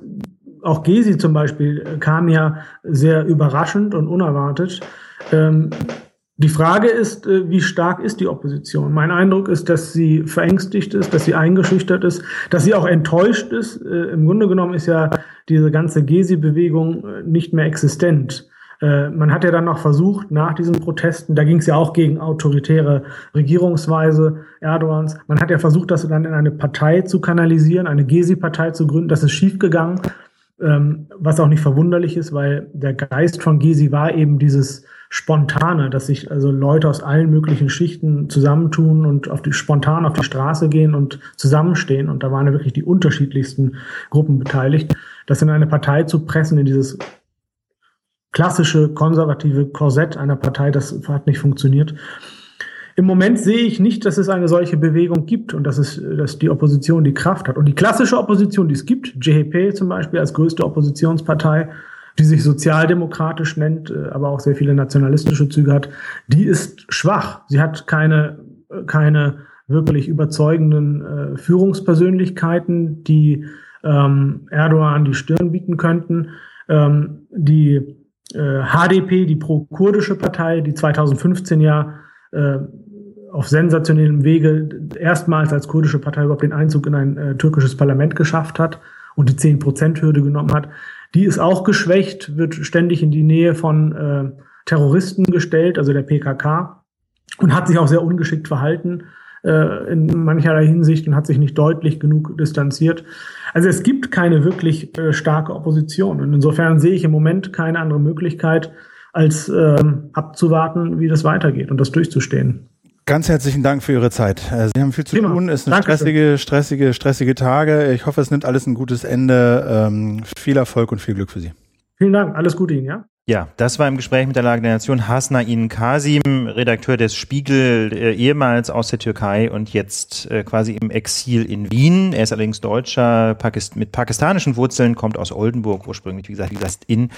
auch Gesi zum Beispiel kam ja sehr überraschend und unerwartet. Ähm, die Frage ist, äh, wie stark ist die Opposition? Mein Eindruck ist, dass sie verängstigt ist, dass sie eingeschüchtert ist, dass sie auch enttäuscht ist. Äh, Im Grunde genommen ist ja diese ganze Gesi-Bewegung äh, nicht mehr existent. Man hat ja dann noch versucht, nach diesen Protesten, da ging es ja auch gegen autoritäre Regierungsweise Erdogans, man hat ja versucht, das dann in eine Partei zu kanalisieren, eine Gesi-Partei zu gründen. Das ist schiefgegangen, ähm, was auch nicht verwunderlich ist, weil der Geist von Gesi war eben dieses Spontane, dass sich also Leute aus allen möglichen Schichten zusammentun und auf die, spontan auf die Straße gehen und zusammenstehen. Und da waren ja wirklich die unterschiedlichsten Gruppen beteiligt. Das in eine Partei zu pressen, in dieses klassische konservative Korsett einer Partei, das hat nicht funktioniert. Im Moment sehe ich nicht, dass es eine solche Bewegung gibt und dass es, dass die Opposition die Kraft hat. Und die klassische Opposition, die es gibt, JHP zum Beispiel als größte Oppositionspartei, die sich sozialdemokratisch nennt, äh, aber auch sehr viele nationalistische Züge hat, die ist schwach. Sie hat keine, keine wirklich überzeugenden äh, Führungspersönlichkeiten, die ähm, Erdogan die Stirn bieten könnten. Ähm, die äh, HDP, die pro-kurdische Partei, die 2015 ja äh, auf sensationellem Wege erstmals als kurdische Partei überhaupt den Einzug in ein äh, türkisches Parlament geschafft hat und die 10-Prozent-Hürde genommen hat, die ist auch geschwächt, wird ständig in die Nähe von äh, Terroristen gestellt, also der PKK, und hat sich auch sehr ungeschickt verhalten äh, in mancherlei Hinsicht und hat sich nicht deutlich genug distanziert. Also es gibt keine wirklich äh, starke Opposition. Und insofern sehe ich im Moment keine andere Möglichkeit, als ähm, abzuwarten, wie das weitergeht und das durchzustehen. Ganz herzlichen Dank für Ihre Zeit. Äh, Sie haben viel zu Thema. tun, ist eine Dankeschön. stressige, stressige, stressige Tage. Ich hoffe, es nimmt alles ein gutes Ende. Ähm, viel Erfolg und viel Glück für Sie. Vielen Dank, alles Gute Ihnen, ja? Ja, das war im Gespräch mit der Lage der Nation Hasnain Kasim, Redakteur des Spiegel, äh, ehemals aus der Türkei und jetzt äh, quasi im Exil in Wien. Er ist allerdings Deutscher Pakist mit pakistanischen Wurzeln, kommt aus Oldenburg ursprünglich, wie gesagt, wie gesagt in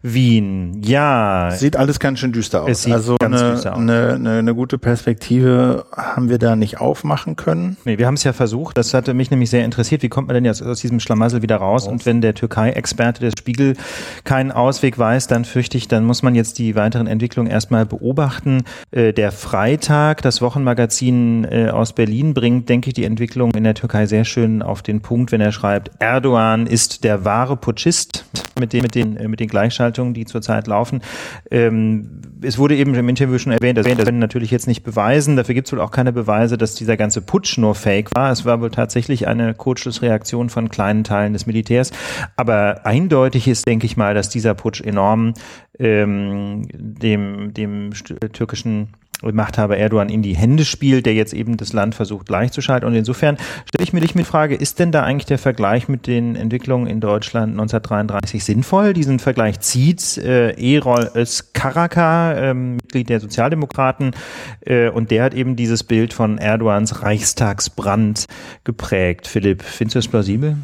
Wien. Ja. Sieht alles ganz schön düster aus. also eine, düster aus. Eine, eine, eine, gute Perspektive haben wir da nicht aufmachen können. Nee, wir haben es ja versucht. Das hatte mich nämlich sehr interessiert. Wie kommt man denn jetzt aus diesem Schlamassel wieder raus. Und wenn der Türkei-Experte des Spiegel keinen Ausweg weiß, dann fürchte ich, dann muss man jetzt die weiteren Entwicklungen erstmal beobachten. Äh, der Freitag, das Wochenmagazin äh, aus Berlin, bringt, denke ich, die Entwicklung in der Türkei sehr schön auf den Punkt, wenn er schreibt, Erdogan ist der wahre Putschist mit den, mit den, äh, mit den Gleichschaltungen, die zurzeit laufen. Ähm, es wurde eben im Interview schon erwähnt, das können natürlich jetzt nicht beweisen. Dafür gibt es wohl auch keine Beweise, dass dieser ganze Putsch nur Fake war. Es war wohl tatsächlich eine Kurzschlussreaktion von kleinen Teilen des Militärs. Aber eindeutig ist, denke ich mal, dass dieser Putsch enorm ähm, dem, dem türkischen Machthaber Erdogan in die Hände spielt, der jetzt eben das Land versucht gleichzuschalten. Und insofern stelle ich mir dich mit Frage, ist denn da eigentlich der Vergleich mit den Entwicklungen in Deutschland 1933 sinnvoll? Diesen Vergleich zieht äh, Erol Özkaraka, ähm, Mitglied der Sozialdemokraten, äh, und der hat eben dieses Bild von Erdogans Reichstagsbrand geprägt. Philipp, findest du das plausibel?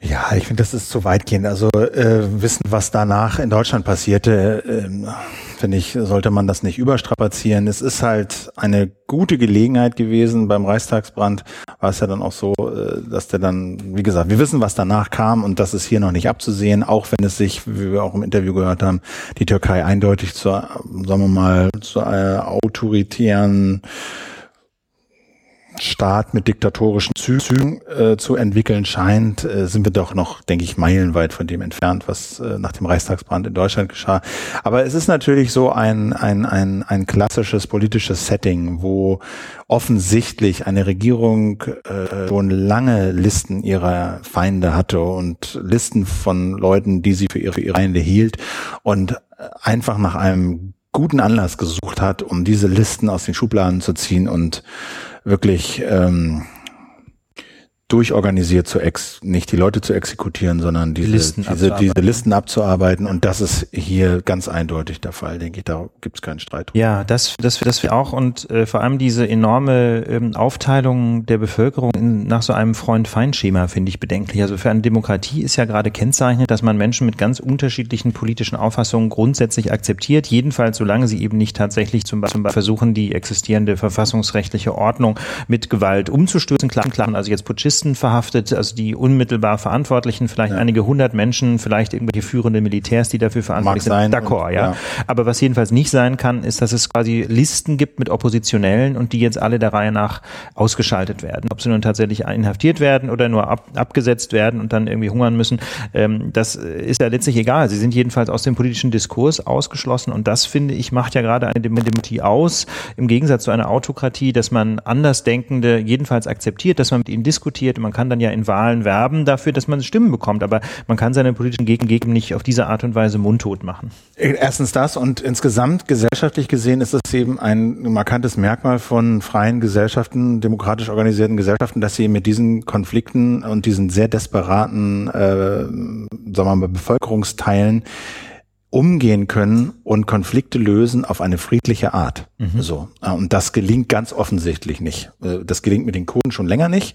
Ja, ich finde, das ist zu weitgehend. Also äh, wissen, was danach in Deutschland passierte, äh, finde ich, sollte man das nicht überstrapazieren. Es ist halt eine gute Gelegenheit gewesen. Beim Reichstagsbrand war es ja dann auch so, äh, dass der dann, wie gesagt, wir wissen, was danach kam und das ist hier noch nicht abzusehen, auch wenn es sich, wie wir auch im Interview gehört haben, die Türkei eindeutig zur, sagen wir mal, zur äh, autoritären Staat mit diktatorischen Zügen äh, zu entwickeln scheint, äh, sind wir doch noch, denke ich, meilenweit von dem entfernt, was äh, nach dem Reichstagsbrand in Deutschland geschah. Aber es ist natürlich so ein, ein, ein, ein klassisches politisches Setting, wo offensichtlich eine Regierung äh, schon lange Listen ihrer Feinde hatte und Listen von Leuten, die sie für ihre, ihre Feinde hielt und einfach nach einem guten Anlass gesucht hat, um diese Listen aus den Schubladen zu ziehen und wirklich ähm, durchorganisiert zu ex, nicht die Leute zu exekutieren, sondern diese, Listen diese, diese Listen abzuarbeiten. Und das ist hier ganz eindeutig der Fall, denke ich. Da gibt es keinen Streit. Ja, das, das, das wir auch und äh, vor allem diese enorme ähm, Aufteilung der Bevölkerung in, nach so einem Freund-Feind-Schema finde ich bedenklich. Also für eine Demokratie ist ja gerade kennzeichnet, dass man Menschen mit ganz unterschiedlichen politischen Auffassungen grundsätzlich akzeptiert. Jedenfalls, solange sie eben nicht tatsächlich zum Beispiel versuchen, die existierende verfassungsrechtliche Ordnung mit Gewalt umzustürzen. Klar, klar, also jetzt Putschisten Terroristen verhaftet, also die unmittelbar Verantwortlichen, vielleicht ja. einige hundert Menschen, vielleicht irgendwelche führende Militärs, die dafür verantwortlich Mag sind. D'accord, ja. ja. Aber was jedenfalls nicht sein kann, ist, dass es quasi Listen gibt mit Oppositionellen und die jetzt alle der Reihe nach ausgeschaltet werden. Ob sie nun tatsächlich inhaftiert werden oder nur ab, abgesetzt werden und dann irgendwie hungern müssen, ähm, das ist ja letztlich egal. Sie sind jedenfalls aus dem politischen Diskurs ausgeschlossen und das, finde ich, macht ja gerade eine Demokratie aus, im Gegensatz zu einer Autokratie, dass man Andersdenkende jedenfalls akzeptiert, dass man mit ihnen diskutiert. Man kann dann ja in Wahlen werben dafür, dass man Stimmen bekommt, aber man kann seine politischen Gegner nicht auf diese Art und Weise mundtot machen. Erstens das und insgesamt gesellschaftlich gesehen ist es eben ein markantes Merkmal von freien Gesellschaften, demokratisch organisierten Gesellschaften, dass sie mit diesen Konflikten und diesen sehr desperaten, äh, sagen wir mal, Bevölkerungsteilen umgehen können und Konflikte lösen auf eine friedliche Art. Mhm. So. Und das gelingt ganz offensichtlich nicht. Äh, das gelingt mit den Kurden schon länger nicht.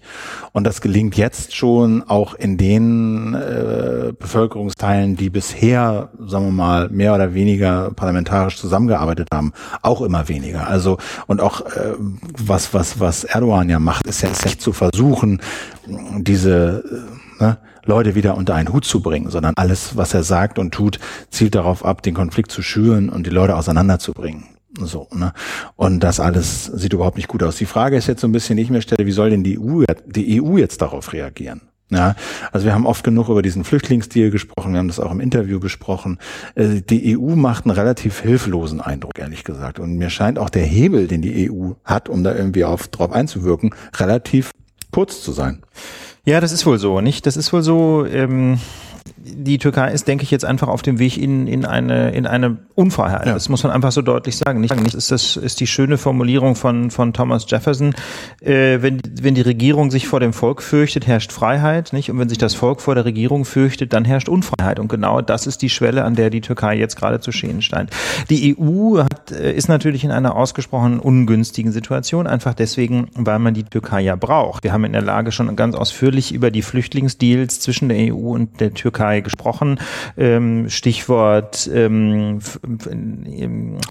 Und das gelingt jetzt schon auch in den äh, Bevölkerungsteilen, die bisher, sagen wir mal, mehr oder weniger parlamentarisch zusammengearbeitet haben, auch immer weniger. Also, und auch, äh, was, was, was Erdogan ja macht, ist ja echt zu versuchen, diese, äh, ne, Leute wieder unter einen Hut zu bringen, sondern alles, was er sagt und tut, zielt darauf ab, den Konflikt zu schüren und die Leute auseinanderzubringen. So, ne? Und das alles sieht überhaupt nicht gut aus. Die Frage ist jetzt so ein bisschen, die ich mir stelle, wie soll denn die EU, die EU jetzt darauf reagieren? Ja, also wir haben oft genug über diesen Flüchtlingsdeal gesprochen, wir haben das auch im Interview besprochen. Äh, die EU macht einen relativ hilflosen Eindruck, ehrlich gesagt. Und mir scheint auch der Hebel, den die EU hat, um da irgendwie auf, drauf einzuwirken, relativ kurz zu sein. Ja, das ist wohl so, nicht? Das ist wohl so. Ähm die Türkei ist, denke ich, jetzt einfach auf dem Weg in, in eine, in eine Unfreiheit. Ja. Das muss man einfach so deutlich sagen. Nicht, nicht ist das ist die schöne Formulierung von, von Thomas Jefferson. Äh, wenn, wenn die Regierung sich vor dem Volk fürchtet, herrscht Freiheit, nicht? Und wenn sich das Volk vor der Regierung fürchtet, dann herrscht Unfreiheit. Und genau das ist die Schwelle, an der die Türkei jetzt gerade zu stehen scheint. Die EU hat, äh, ist natürlich in einer ausgesprochen ungünstigen Situation, einfach deswegen, weil man die Türkei ja braucht. Wir haben in der Lage schon ganz ausführlich über die Flüchtlingsdeals zwischen der EU und der Türkei Türkei gesprochen. Ähm, Stichwort ähm,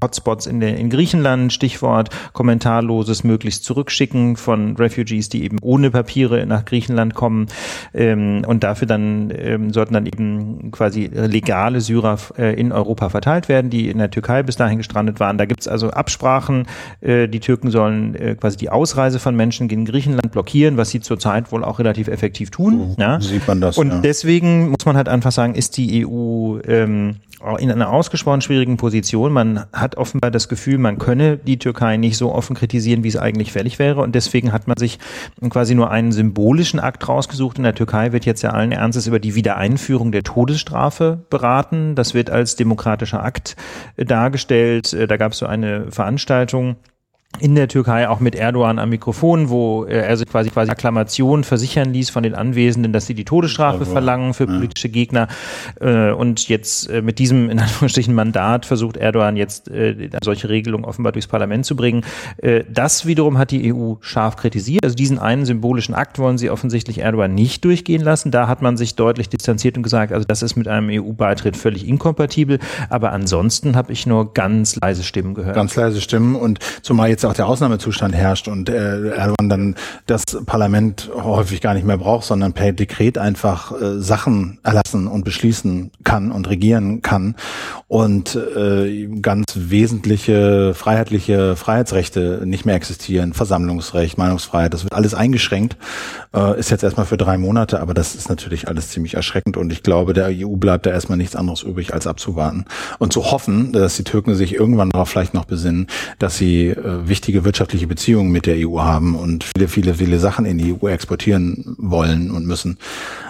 Hotspots in, der, in Griechenland, Stichwort kommentarloses möglichst Zurückschicken von Refugees, die eben ohne Papiere nach Griechenland kommen ähm, und dafür dann ähm, sollten dann eben quasi legale Syrer äh, in Europa verteilt werden, die in der Türkei bis dahin gestrandet waren. Da gibt es also Absprachen. Äh, die Türken sollen äh, quasi die Ausreise von Menschen in Griechenland blockieren, was sie zurzeit wohl auch relativ effektiv tun. So ja? Sieht man das. Und ja. deswegen muss man halt einfach sagen, ist die EU ähm, in einer ausgesprochen schwierigen Position. Man hat offenbar das Gefühl, man könne die Türkei nicht so offen kritisieren, wie es eigentlich fällig wäre. Und deswegen hat man sich quasi nur einen symbolischen Akt rausgesucht. In der Türkei wird jetzt ja allen Ernstes über die Wiedereinführung der Todesstrafe beraten. Das wird als demokratischer Akt dargestellt. Da gab es so eine Veranstaltung in der Türkei auch mit Erdogan am Mikrofon, wo er sich quasi quasi Akklamation versichern ließ von den Anwesenden, dass sie die Todesstrafe verlangen für politische Gegner. Äh, und jetzt äh, mit diesem in Anführungsstrichen Mandat versucht Erdogan jetzt äh, solche Regelungen offenbar durchs Parlament zu bringen. Das wiederum hat die EU scharf kritisiert. Also diesen einen symbolischen Akt wollen sie offensichtlich Erdogan nicht durchgehen lassen. Da hat man sich deutlich distanziert und gesagt, also das ist mit einem EU-Beitritt völlig inkompatibel. Aber ansonsten habe ich nur ganz leise Stimmen gehört. Ganz leise Stimmen und zumal jetzt jetzt auch der Ausnahmezustand herrscht und äh, Erdogan dann das Parlament häufig gar nicht mehr braucht, sondern per Dekret einfach äh, Sachen erlassen und beschließen kann und regieren kann und äh, ganz wesentliche freiheitliche Freiheitsrechte nicht mehr existieren, Versammlungsrecht, Meinungsfreiheit, das wird alles eingeschränkt, äh, ist jetzt erstmal für drei Monate, aber das ist natürlich alles ziemlich erschreckend und ich glaube, der EU bleibt da erstmal nichts anderes übrig, als abzuwarten und zu hoffen, dass die Türken sich irgendwann darauf vielleicht noch besinnen, dass sie äh, wichtige wirtschaftliche Beziehungen mit der EU haben und viele, viele, viele Sachen in die EU exportieren wollen und müssen.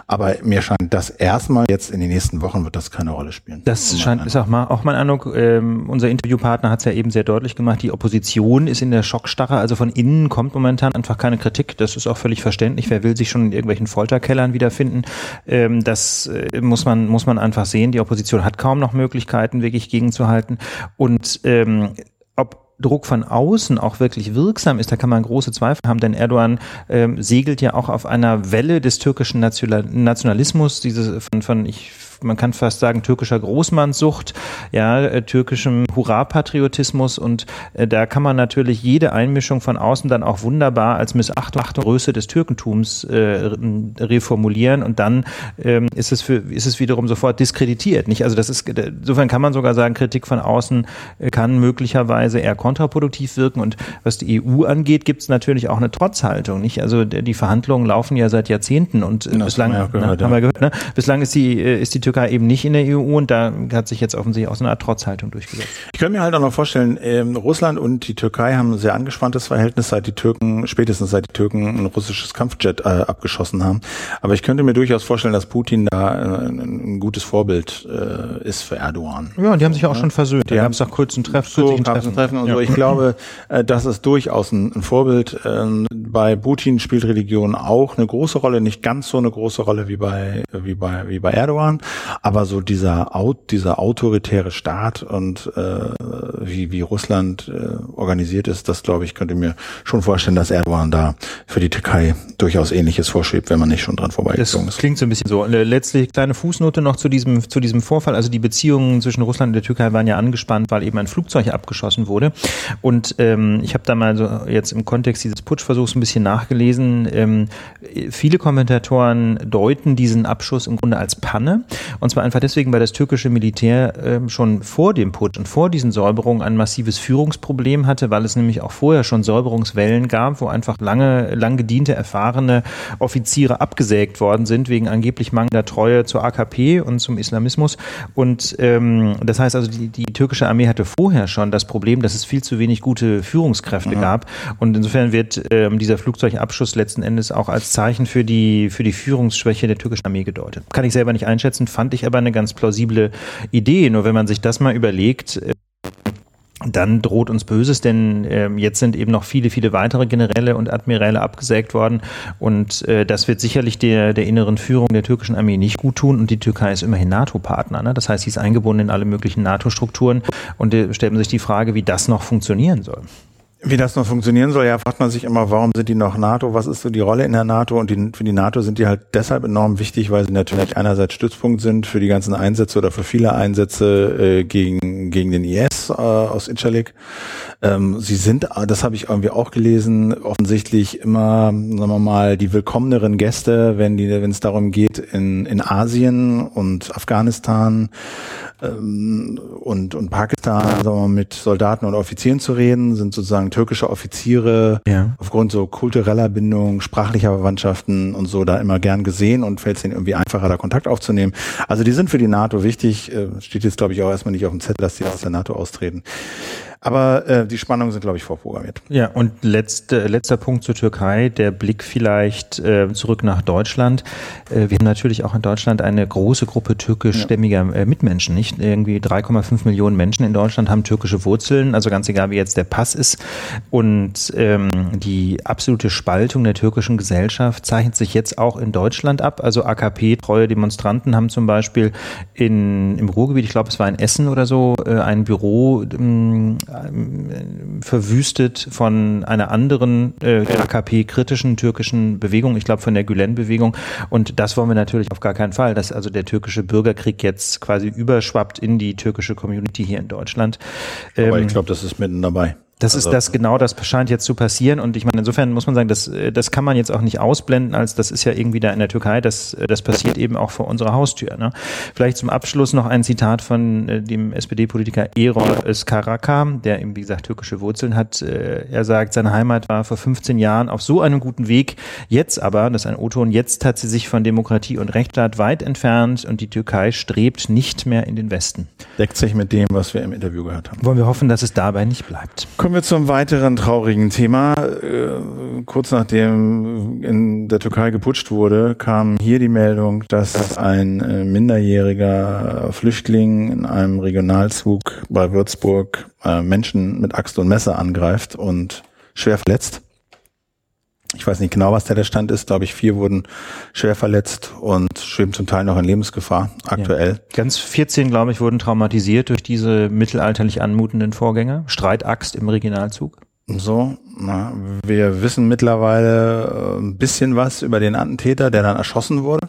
Aber mir scheint das erstmal jetzt in den nächsten Wochen wird das keine Rolle spielen. Das scheint, ist auch mal, auch mein Eindruck. Ähm, unser Interviewpartner hat es ja eben sehr deutlich gemacht. Die Opposition ist in der Schockstarre. Also von innen kommt momentan einfach keine Kritik. Das ist auch völlig verständlich. Wer will sich schon in irgendwelchen Folterkellern wiederfinden? Ähm, das äh, muss man, muss man einfach sehen. Die Opposition hat kaum noch Möglichkeiten, wirklich gegenzuhalten. Und ähm, ob Druck von außen auch wirklich wirksam ist, da kann man große Zweifel haben, denn Erdogan ähm, segelt ja auch auf einer Welle des türkischen Nationalismus, diese von, von ich man kann fast sagen, türkischer Großmannssucht, ja, äh, türkischem Hurra-Patriotismus und äh, da kann man natürlich jede Einmischung von außen dann auch wunderbar als Missachtung Größe des Türkentums äh, reformulieren und dann ähm, ist es für ist es wiederum sofort diskreditiert. Nicht? Also das ist insofern kann man sogar sagen, Kritik von außen äh, kann möglicherweise eher kontraproduktiv wirken und was die EU angeht, gibt es natürlich auch eine Trotzhaltung. Nicht? Also die Verhandlungen laufen ja seit Jahrzehnten und äh, bislang haben wir, gehört, na, haben wir gehört, ne? bislang ist die ist die Türkei eben nicht in der EU und da hat sich jetzt offensichtlich auch so eine Art Trotzhaltung durchgesetzt. Ich könnte mir halt auch noch vorstellen, ähm, Russland und die Türkei haben ein sehr angespanntes Verhältnis, seit die Türken, spätestens seit die Türken ein russisches Kampfjet äh, abgeschossen haben. Aber ich könnte mir durchaus vorstellen, dass Putin da äh, ein gutes Vorbild äh, ist für Erdogan. Ja, und die haben sich auch ja. schon versöhnt. Die haben es auch kurz ein Treffen, so, Treffen. Treffen und ja. so. Ich glaube, äh, das ist durchaus ein, ein Vorbild. Ähm, bei Putin spielt Religion auch eine große Rolle, nicht ganz so eine große Rolle wie bei wie bei wie bei Erdogan, aber so dieser dieser autoritäre Staat und äh, wie wie Russland äh, organisiert ist, das glaube ich könnte mir schon vorstellen, dass Erdogan da für die Türkei durchaus Ähnliches vorschwebt, wenn man nicht schon dran vorbeigezogen ist. Klingt so ein bisschen so. Letztlich kleine Fußnote noch zu diesem zu diesem Vorfall. Also die Beziehungen zwischen Russland und der Türkei waren ja angespannt, weil eben ein Flugzeug abgeschossen wurde. Und ähm, ich habe da mal so jetzt im Kontext dieses Putschversuchs ein bisschen nachgelesen. Ähm, viele Kommentatoren deuten diesen Abschuss im Grunde als Panne. Und zwar einfach deswegen, weil das türkische Militär ähm, schon vor dem Putsch und vor diesen Säuberungen ein massives Führungsproblem hatte, weil es nämlich auch vorher schon Säuberungswellen gab, wo einfach lange, lang gediente, erfahrene Offiziere abgesägt worden sind wegen angeblich mangelnder Treue zur AKP und zum Islamismus. Und ähm, das heißt also, die, die türkische Armee hatte vorher schon das Problem, dass es viel zu wenig gute Führungskräfte ja. gab. Und insofern wird ähm, dieser Flugzeugabschuss letzten Endes auch als Zeichen für die, für die Führungsschwäche der türkischen Armee gedeutet. Kann ich selber nicht einschätzen, fand ich aber eine ganz plausible Idee. Nur wenn man sich das mal überlegt, äh, dann droht uns Böses, denn äh, jetzt sind eben noch viele, viele weitere Generäle und Admiräle abgesägt worden und äh, das wird sicherlich der, der inneren Führung der türkischen Armee nicht gut tun und die Türkei ist immerhin NATO-Partner. Ne? Das heißt, sie ist eingebunden in alle möglichen NATO-Strukturen und äh, stellt man sich die Frage, wie das noch funktionieren soll. Wie das noch funktionieren soll, ja, fragt man sich immer, warum sind die noch NATO? Was ist so die Rolle in der NATO? Und die, für die NATO sind die halt deshalb enorm wichtig, weil sie natürlich einerseits Stützpunkt sind für die ganzen Einsätze oder für viele Einsätze äh, gegen, gegen den IS äh, aus Incirlik. Ähm, sie sind, das habe ich irgendwie auch gelesen, offensichtlich immer, sagen wir mal, die willkommeneren Gäste, wenn die, wenn es darum geht, in, in Asien und Afghanistan ähm, und, und Pakistan sagen wir mal, mit Soldaten und Offizieren zu reden, sind sozusagen türkische Offiziere ja. aufgrund so kultureller Bindung, sprachlicher Verwandtschaften und so da immer gern gesehen und fällt es ihnen irgendwie einfacher, da Kontakt aufzunehmen. Also die sind für die NATO wichtig, äh, steht jetzt glaube ich auch erstmal nicht auf dem Zettel, dass die aus der NATO austreten. Aber äh, die Spannungen sind, glaube ich, vorprogrammiert. Ja, und letzte, letzter Punkt zur Türkei, der Blick vielleicht äh, zurück nach Deutschland. Äh, wir haben natürlich auch in Deutschland eine große Gruppe türkischstämmiger äh, Mitmenschen, nicht? Irgendwie 3,5 Millionen Menschen in Deutschland haben türkische Wurzeln, also ganz egal, wie jetzt der Pass ist. Und ähm, die absolute Spaltung der türkischen Gesellschaft zeichnet sich jetzt auch in Deutschland ab. Also AKP-treue Demonstranten haben zum Beispiel in, im Ruhrgebiet, ich glaube, es war in Essen oder so, äh, ein Büro verwüstet von einer anderen äh, AKP-kritischen türkischen Bewegung, ich glaube von der Gülen-Bewegung. Und das wollen wir natürlich auf gar keinen Fall, dass also der türkische Bürgerkrieg jetzt quasi überschwappt in die türkische Community hier in Deutschland. Aber ähm, ich glaube, das ist mitten dabei. Das also, ist das genau, das scheint jetzt zu passieren. Und ich meine, insofern muss man sagen, das, das kann man jetzt auch nicht ausblenden, als das ist ja irgendwie da in der Türkei, das, das passiert eben auch vor unserer Haustür. Ne? Vielleicht zum Abschluss noch ein Zitat von äh, dem SPD-Politiker Erol Skaraka, der eben, wie gesagt, türkische Wurzeln hat. Äh, er sagt, seine Heimat war vor 15 Jahren auf so einem guten Weg. Jetzt aber, das ist ein O-Ton, jetzt hat sie sich von Demokratie und Rechtsstaat weit entfernt und die Türkei strebt nicht mehr in den Westen. Deckt sich mit dem, was wir im Interview gehört haben. Wollen wir hoffen, dass es dabei nicht bleibt. Kommen Kommen wir zum weiteren traurigen Thema. Äh, kurz nachdem in der Türkei geputscht wurde, kam hier die Meldung, dass ein äh, minderjähriger Flüchtling in einem Regionalzug bei Würzburg äh, Menschen mit Axt und Messer angreift und schwer verletzt. Ich weiß nicht genau, was der, der Stand ist. Glaube ich, vier wurden schwer verletzt und schweben zum Teil noch in Lebensgefahr aktuell. Ja. Ganz 14, glaube ich, wurden traumatisiert durch diese mittelalterlich anmutenden Vorgänger. Streitaxt im Regionalzug. So, na, wir wissen mittlerweile äh, ein bisschen was über den Attentäter, der dann erschossen wurde.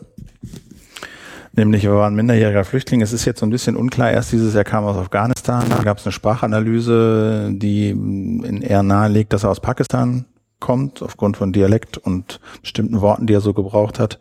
Nämlich, er war ein minderjähriger Flüchtling. Es ist jetzt so ein bisschen unklar. Erst dieses Jahr kam aus Afghanistan. Da gab es eine Sprachanalyse, die in eher nahe legt, dass er aus Pakistan kommt, aufgrund von Dialekt und bestimmten Worten, die er so gebraucht hat,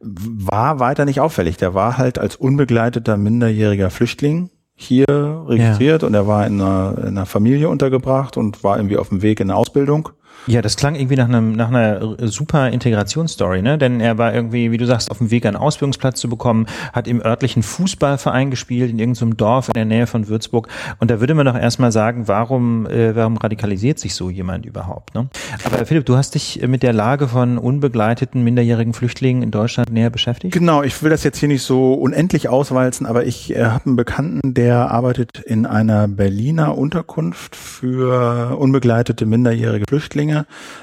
war weiter nicht auffällig. Der war halt als unbegleiteter minderjähriger Flüchtling hier registriert ja. und er war in einer, in einer Familie untergebracht und war irgendwie auf dem Weg in eine Ausbildung ja, das klang irgendwie nach, einem, nach einer super Integrationsstory, ne? Denn er war irgendwie, wie du sagst, auf dem Weg, einen Ausbildungsplatz zu bekommen, hat im örtlichen Fußballverein gespielt, in irgendeinem Dorf in der Nähe von Würzburg. Und da würde man doch erstmal sagen, warum, äh, warum radikalisiert sich so jemand überhaupt? Ne? Aber Philipp, du hast dich mit der Lage von unbegleiteten minderjährigen Flüchtlingen in Deutschland näher beschäftigt? Genau, ich will das jetzt hier nicht so unendlich auswalzen, aber ich äh, habe einen Bekannten, der arbeitet in einer Berliner Unterkunft für unbegleitete minderjährige Flüchtlinge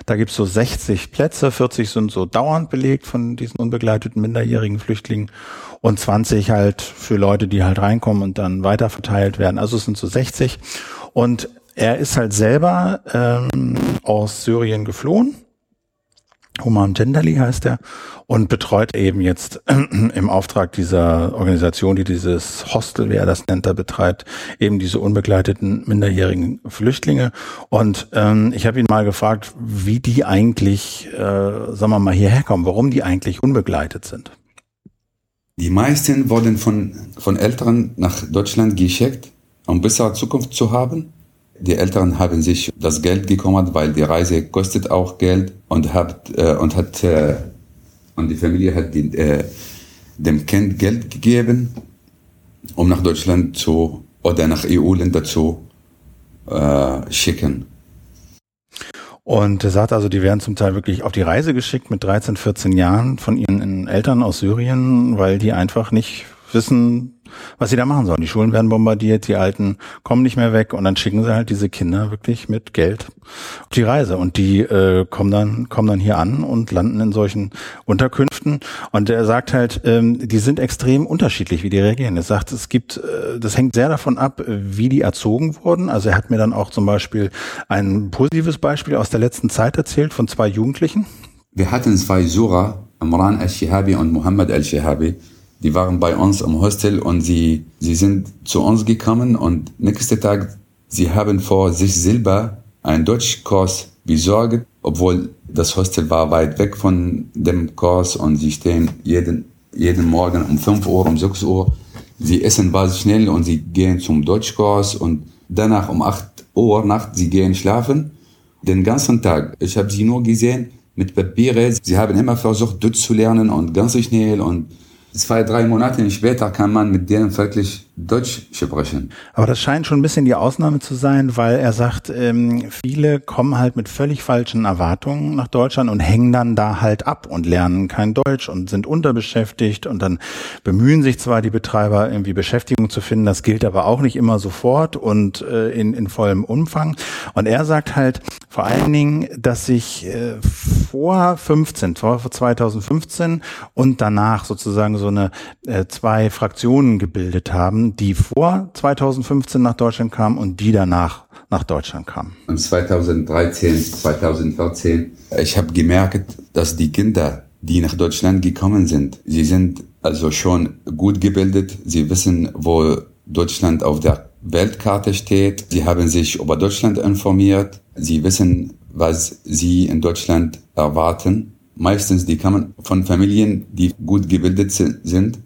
da gibt es so 60 Plätze, 40 sind so dauernd belegt von diesen unbegleiteten minderjährigen Flüchtlingen und 20 halt für Leute, die halt reinkommen und dann weiter werden. Also es sind so 60. Und er ist halt selber ähm, aus Syrien geflohen Human Genderly heißt er und betreut eben jetzt im Auftrag dieser Organisation, die dieses Hostel, wie er das nennt, da betreibt, eben diese unbegleiteten minderjährigen Flüchtlinge. Und ähm, ich habe ihn mal gefragt, wie die eigentlich, äh, sagen wir mal, hierher kommen, warum die eigentlich unbegleitet sind. Die meisten wurden von, von Eltern nach Deutschland geschickt, um bessere Zukunft zu haben. Die Eltern haben sich das Geld gekümmert, weil die Reise kostet auch Geld und hat äh, und hat äh, und die Familie hat die, äh, dem Kind Geld gegeben, um nach Deutschland zu oder nach EU-Länder zu äh, schicken. Und er sagt also, die werden zum Teil wirklich auf die Reise geschickt mit 13, 14 Jahren von ihren Eltern aus Syrien, weil die einfach nicht wissen, was sie da machen sollen. Die Schulen werden bombardiert, die Alten kommen nicht mehr weg und dann schicken sie halt diese Kinder wirklich mit Geld auf die Reise und die äh, kommen dann kommen dann hier an und landen in solchen Unterkünften und er sagt halt, ähm, die sind extrem unterschiedlich, wie die reagieren. Er sagt, es gibt, äh, das hängt sehr davon ab, wie die erzogen wurden. Also er hat mir dann auch zum Beispiel ein positives Beispiel aus der letzten Zeit erzählt von zwei Jugendlichen. Wir hatten zwei Sura, Amran al-Shihabi und Muhammad al-Shihabi die waren bei uns im Hostel und sie, sie sind zu uns gekommen und nächsten Tag, sie haben vor sich selber einen Deutschkurs besorgt, obwohl das Hostel war weit weg von dem Kurs und sie stehen jeden, jeden Morgen um 5 Uhr, um 6 Uhr. Sie essen was schnell und sie gehen zum Deutschkurs und danach um 8 Uhr Nacht, sie gehen schlafen. Den ganzen Tag. Ich habe sie nur gesehen mit Papiere. Sie haben immer versucht, Deutsch zu lernen und ganz schnell und zwei, drei Monate später kann man mit denen wirklich Deutsch sprechen. Aber das scheint schon ein bisschen die Ausnahme zu sein, weil er sagt, ähm, viele kommen halt mit völlig falschen Erwartungen nach Deutschland und hängen dann da halt ab und lernen kein Deutsch und sind unterbeschäftigt und dann bemühen sich zwar die Betreiber irgendwie Beschäftigung zu finden, das gilt aber auch nicht immer sofort und äh, in, in vollem Umfang. Und er sagt halt vor allen Dingen, dass sich äh, vor 15, vor 2015 und danach sozusagen so eine äh, zwei Fraktionen gebildet haben, die vor 2015 nach Deutschland kamen und die danach nach Deutschland kamen? 2013, 2014. Ich habe gemerkt, dass die Kinder, die nach Deutschland gekommen sind, sie sind also schon gut gebildet. Sie wissen, wo Deutschland auf der Weltkarte steht. Sie haben sich über Deutschland informiert. Sie wissen, was sie in Deutschland erwarten. Meistens, die kommen von Familien, die gut gebildet sind.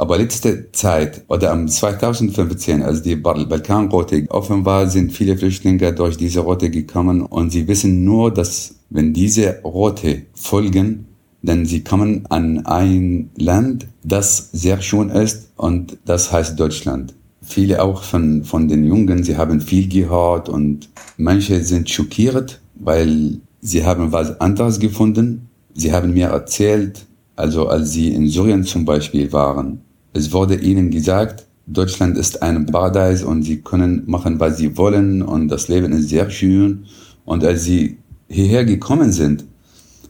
Aber letzte Zeit oder am 2015, als die Balkanroute offen war, sind viele Flüchtlinge durch diese Route gekommen und sie wissen nur, dass wenn diese Route folgen, dann sie kommen an ein Land, das sehr schön ist und das heißt Deutschland. Viele auch von, von den Jungen, sie haben viel gehört und manche sind schockiert, weil sie haben was anderes gefunden. Sie haben mir erzählt, also als sie in Syrien zum Beispiel waren, es wurde ihnen gesagt, Deutschland ist ein Paradies und sie können machen, was sie wollen und das Leben ist sehr schön. Und als sie hierher gekommen sind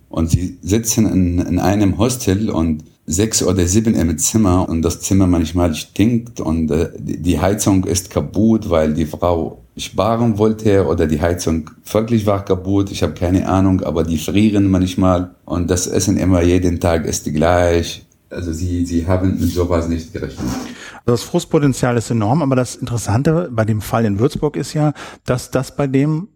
und sie sitzen in, in einem Hostel und sechs oder sieben im Zimmer und das Zimmer manchmal stinkt und äh, die Heizung ist kaputt, weil die Frau sparen wollte oder die Heizung wirklich war kaputt. Ich habe keine Ahnung, aber die frieren manchmal und das Essen immer jeden Tag ist gleich also sie, sie haben mit sowas nicht gerechnet. Das Frustpotenzial ist enorm, aber das Interessante bei dem Fall in Würzburg ist ja, dass das bei dem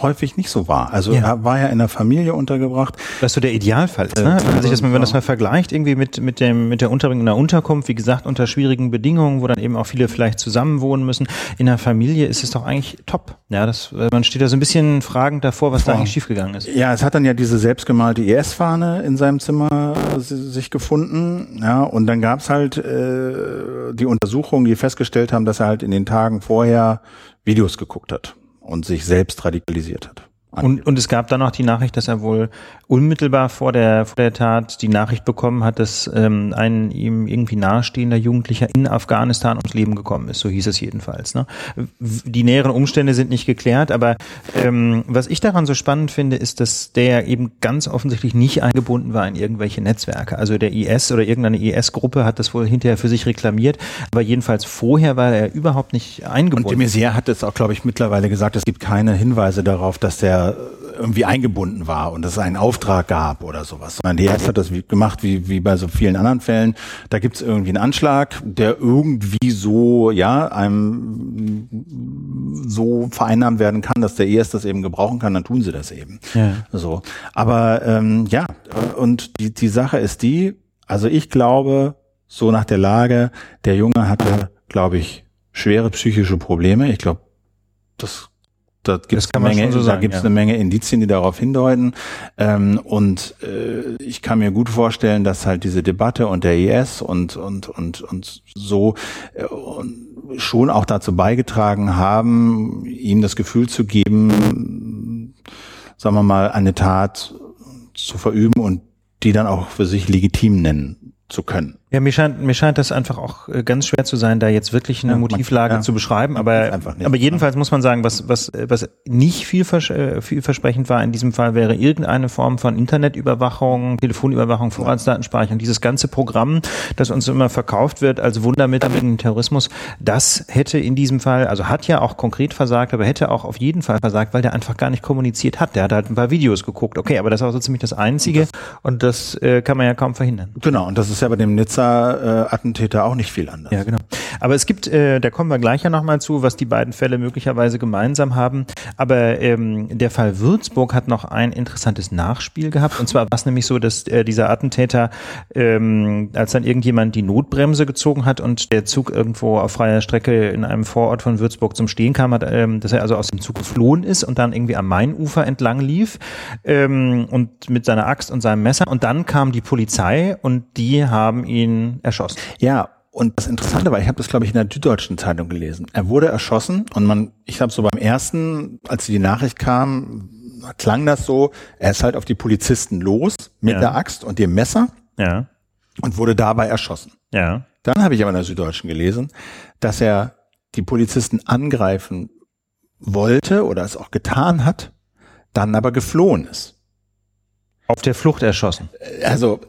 häufig nicht so war. Also ja. er war ja in der Familie untergebracht. Was so der Idealfall ist, ne? Wenn, sich das, wenn man das mal vergleicht, irgendwie mit, mit, dem, mit der Unterbringung in der Unterkunft, wie gesagt, unter schwierigen Bedingungen, wo dann eben auch viele vielleicht zusammenwohnen müssen. In der Familie ist es doch eigentlich top. Ja, das, man steht da so ein bisschen fragend davor, was Vor. da eigentlich schiefgegangen ist. Ja, es hat dann ja diese selbstgemalte IS-Fahne in seinem Zimmer sich gefunden. Ja, und dann gab's halt äh, die Untersuchungen, die festgestellt haben, dass er halt in den Tagen vorher Videos geguckt hat und sich selbst radikalisiert hat. Und, und es gab dann noch die Nachricht, dass er wohl unmittelbar vor der, vor der Tat die Nachricht bekommen hat, dass ähm, ein ihm irgendwie nahestehender Jugendlicher in Afghanistan ums Leben gekommen ist. So hieß es jedenfalls. Ne? Die näheren Umstände sind nicht geklärt, aber ähm, was ich daran so spannend finde, ist, dass der eben ganz offensichtlich nicht eingebunden war in irgendwelche Netzwerke. Also der IS oder irgendeine IS-Gruppe hat das wohl hinterher für sich reklamiert, aber jedenfalls vorher war er überhaupt nicht eingebunden. Und de Maizière hat es auch, glaube ich, mittlerweile gesagt, es gibt keine Hinweise darauf, dass der irgendwie eingebunden war und es einen Auftrag gab oder sowas. Sondern die hat das wie, gemacht wie, wie bei so vielen anderen Fällen. Da gibt es irgendwie einen Anschlag, der irgendwie so, ja, einem so vereinnahmt werden kann, dass der IS das eben gebrauchen kann, dann tun sie das eben. Ja. So. Aber ähm, ja, und die, die Sache ist die, also ich glaube, so nach der Lage, der Junge hatte, glaube ich, schwere psychische Probleme. Ich glaube, das da gibt es eine, Menge, so da gibt's ja. eine Menge Indizien, die darauf hindeuten. Ähm, und äh, ich kann mir gut vorstellen, dass halt diese Debatte und der IS und und und und so äh, schon auch dazu beigetragen haben, ihm das Gefühl zu geben, sagen wir mal, eine Tat zu verüben und die dann auch für sich legitim nennen zu können. Ja, mir scheint, mir scheint das einfach auch äh, ganz schwer zu sein, da jetzt wirklich eine ja, Motivlage man, ja, zu beschreiben. Aber, aber jedenfalls muss man sagen, was, was, was nicht viel, äh, vielversprechend war in diesem Fall, wäre irgendeine Form von Internetüberwachung, Telefonüberwachung, Vorratsdatenspeicherung. Dieses ganze Programm, das uns immer verkauft wird als Wundermittel gegen Terrorismus, das hätte in diesem Fall, also hat ja auch konkret versagt, aber hätte auch auf jeden Fall versagt, weil der einfach gar nicht kommuniziert hat. Der hat halt ein paar Videos geguckt. Okay, aber das war so ziemlich das Einzige und das, und das äh, kann man ja kaum verhindern. Genau, und das ist ja bei dem Nizza Gaza-Attentäter auch nicht viel anders. Ja, genau. Aber es gibt, äh, da kommen wir gleich ja nochmal zu, was die beiden Fälle möglicherweise gemeinsam haben. Aber ähm, der Fall Würzburg hat noch ein interessantes Nachspiel gehabt. Und zwar war es nämlich so, dass äh, dieser Attentäter, ähm, als dann irgendjemand die Notbremse gezogen hat und der Zug irgendwo auf freier Strecke in einem Vorort von Würzburg zum Stehen kam, hat, ähm, dass er also aus dem Zug geflohen ist und dann irgendwie am Mainufer entlang lief ähm, und mit seiner Axt und seinem Messer. Und dann kam die Polizei und die haben ihn erschossen. Ja, und das Interessante war, ich habe das, glaube ich, in der Süddeutschen Zeitung gelesen. Er wurde erschossen und man, ich glaube, so beim ersten, als die Nachricht kam, klang das so, er ist halt auf die Polizisten los mit ja. der Axt und dem Messer ja. und wurde dabei erschossen. Ja. Dann habe ich aber in der Süddeutschen gelesen, dass er die Polizisten angreifen wollte oder es auch getan hat, dann aber geflohen ist. Auf der Flucht erschossen. Also,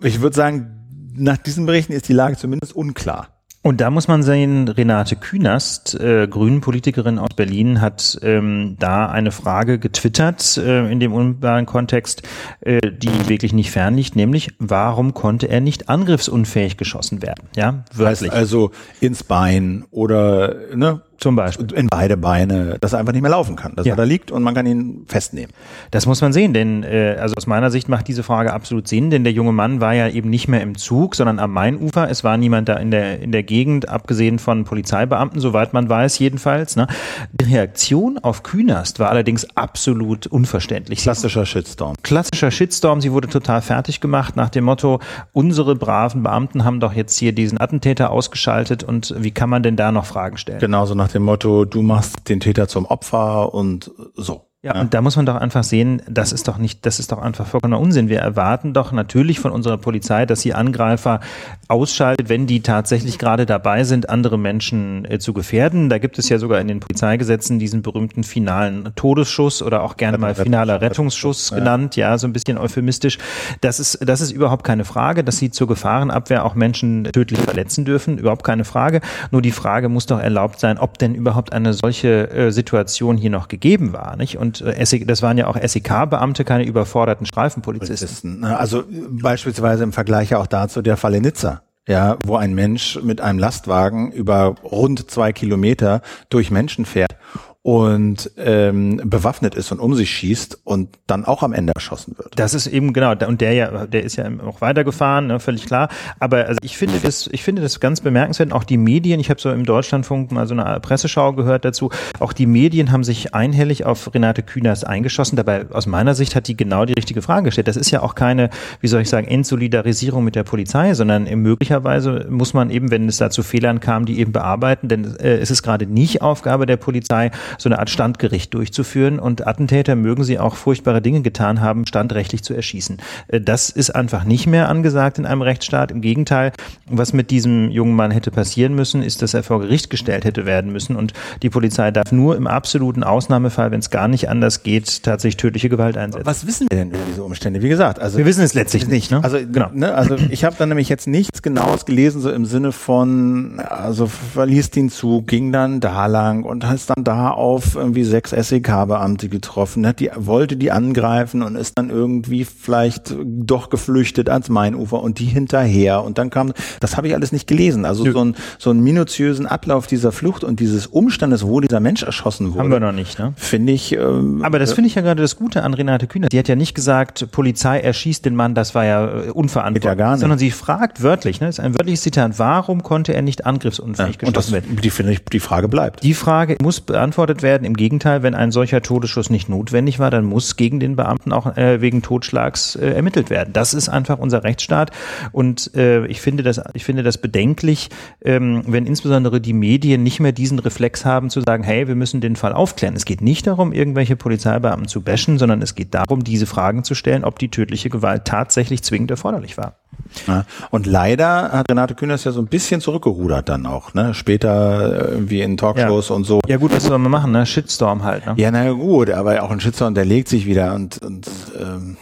ich würde sagen, nach diesen Berichten ist die Lage zumindest unklar. Und da muss man sehen, Renate Künast, äh, Grünen-Politikerin aus Berlin, hat ähm, da eine Frage getwittert äh, in dem unmittelbaren Kontext, äh, die wirklich nicht fernliegt, nämlich warum konnte er nicht angriffsunfähig geschossen werden? Ja, wörtlich. Heißt also ins Bein oder ne, zum Beispiel. In beide Beine, dass er einfach nicht mehr laufen kann, dass ja. er da liegt und man kann ihn festnehmen. Das muss man sehen, denn äh, also aus meiner Sicht macht diese Frage absolut Sinn, denn der junge Mann war ja eben nicht mehr im Zug, sondern am Mainufer. Es war niemand da in der, in der Gegend, abgesehen von Polizeibeamten, soweit man weiß jedenfalls. Ne? Die Reaktion auf Künast war allerdings absolut unverständlich. Klassischer Shitstorm. Klassischer Shitstorm. Sie wurde total fertig gemacht nach dem Motto, unsere braven Beamten haben doch jetzt hier diesen Attentäter ausgeschaltet und wie kann man denn da noch Fragen stellen? Genauso nach dem Motto, du machst den Täter zum Opfer und so. Ja, und da muss man doch einfach sehen, das ist doch nicht, das ist doch einfach vollkommener Unsinn. Wir erwarten doch natürlich von unserer Polizei, dass sie Angreifer ausschaltet, wenn die tatsächlich gerade dabei sind, andere Menschen äh, zu gefährden. Da gibt es ja sogar in den Polizeigesetzen diesen berühmten finalen Todesschuss oder auch gerne mal finaler Rettungsschuss genannt, ja, so ein bisschen euphemistisch. Das ist, das ist überhaupt keine Frage, dass sie zur Gefahrenabwehr auch Menschen tödlich verletzen dürfen, überhaupt keine Frage. Nur die Frage muss doch erlaubt sein, ob denn überhaupt eine solche äh, Situation hier noch gegeben war, nicht? Und und äh, das waren ja auch SEK-Beamte, keine überforderten Streifenpolizisten. Ne? Also beispielsweise im Vergleich auch dazu der Fall in Nizza ja, wo ein Mensch mit einem Lastwagen über rund zwei Kilometer durch Menschen fährt und ähm, bewaffnet ist und um sich schießt und dann auch am Ende erschossen wird. Das ist eben genau und der ja, der ist ja auch weitergefahren, ne, völlig klar. Aber also ich finde das, ich finde das ganz bemerkenswert. Auch die Medien, ich habe so im Deutschlandfunk mal so eine Presseschau gehört dazu. Auch die Medien haben sich einhellig auf Renate Künast eingeschossen. Dabei aus meiner Sicht hat die genau die richtige Frage gestellt. Das ist ja auch keine, wie soll ich sagen, Entsolidarisierung mit der Polizei, sondern möglicherweise muss man eben, wenn es da zu Fehlern kam, die eben bearbeiten. Denn äh, es ist gerade nicht Aufgabe der Polizei, so eine Art Standgericht durchzuführen und Attentäter mögen sie auch furchtbare Dinge getan haben, standrechtlich zu erschießen. Äh, das ist einfach nicht mehr angesagt in einem Rechtsstaat. Im Gegenteil, was mit diesem jungen Mann hätte passieren müssen, ist, dass er vor Gericht gestellt hätte werden müssen und die Polizei darf nur im absoluten Ausnahmefall, wenn es gar nicht anders geht, tatsächlich tödliche Gewalt einsetzen. Was wissen wir denn über diese Umstände? Wie gesagt, also wir wissen es letztlich nicht. Ne? Also genau. Ne, also ich habe dann nämlich jetzt nichts Genaues gelesen, so im Sinne von, also verließ den Zug, ging dann da lang und ist dann da auf irgendwie sechs SEK-Beamte getroffen, hat die, wollte die angreifen und ist dann irgendwie vielleicht doch geflüchtet ans Mainufer und die hinterher und dann kam, das habe ich alles nicht gelesen. Also so, ein, so einen minutiösen Ablauf dieser Flucht und dieses Umstandes, wo dieser Mensch erschossen wurde. Haben wir noch nicht, ne? Finde ich. Ähm, Aber das finde ich ja gerade das Gute an Renate Kühner. Sie hat ja nicht gesagt, Polizei erschießt den Mann, das war ja äh, unverantwortlich. Ja gar nicht. Sondern sie fragt wörtlich, ne? Das ist ein wörtliches Zitat, warum konnte er nicht angriffsunfähig ja, geschossen werden? Die, finde ich, die Frage bleibt. Die Frage muss beantwortet werden. Im Gegenteil, wenn ein solcher Todesschuss nicht notwendig war, dann muss gegen den Beamten auch äh, wegen Totschlags äh, ermittelt werden. Das ist einfach unser Rechtsstaat. Und äh, ich finde das, ich finde das bedenklich, ähm, wenn insbesondere die Medien nicht mehr diesen Reflex haben zu sagen, hey, wir müssen den Fall aufklären. Es geht nicht darum, irgendwelche Polizeibeamten zu bashen, sondern es geht darum, diese Fragen zu stellen, ob die tödliche Gewalt tatsächlich zwingend erforderlich war. Ja, und leider hat Renate Künast ja so ein bisschen zurückgerudert dann auch, ne? Später äh, irgendwie in Talkshows ja. und so. Ja gut, was soll man machen, ne? Shitstorm halt, ne? Ja, na gut, aber auch ein Shitstorm, der legt sich wieder und, und ähm,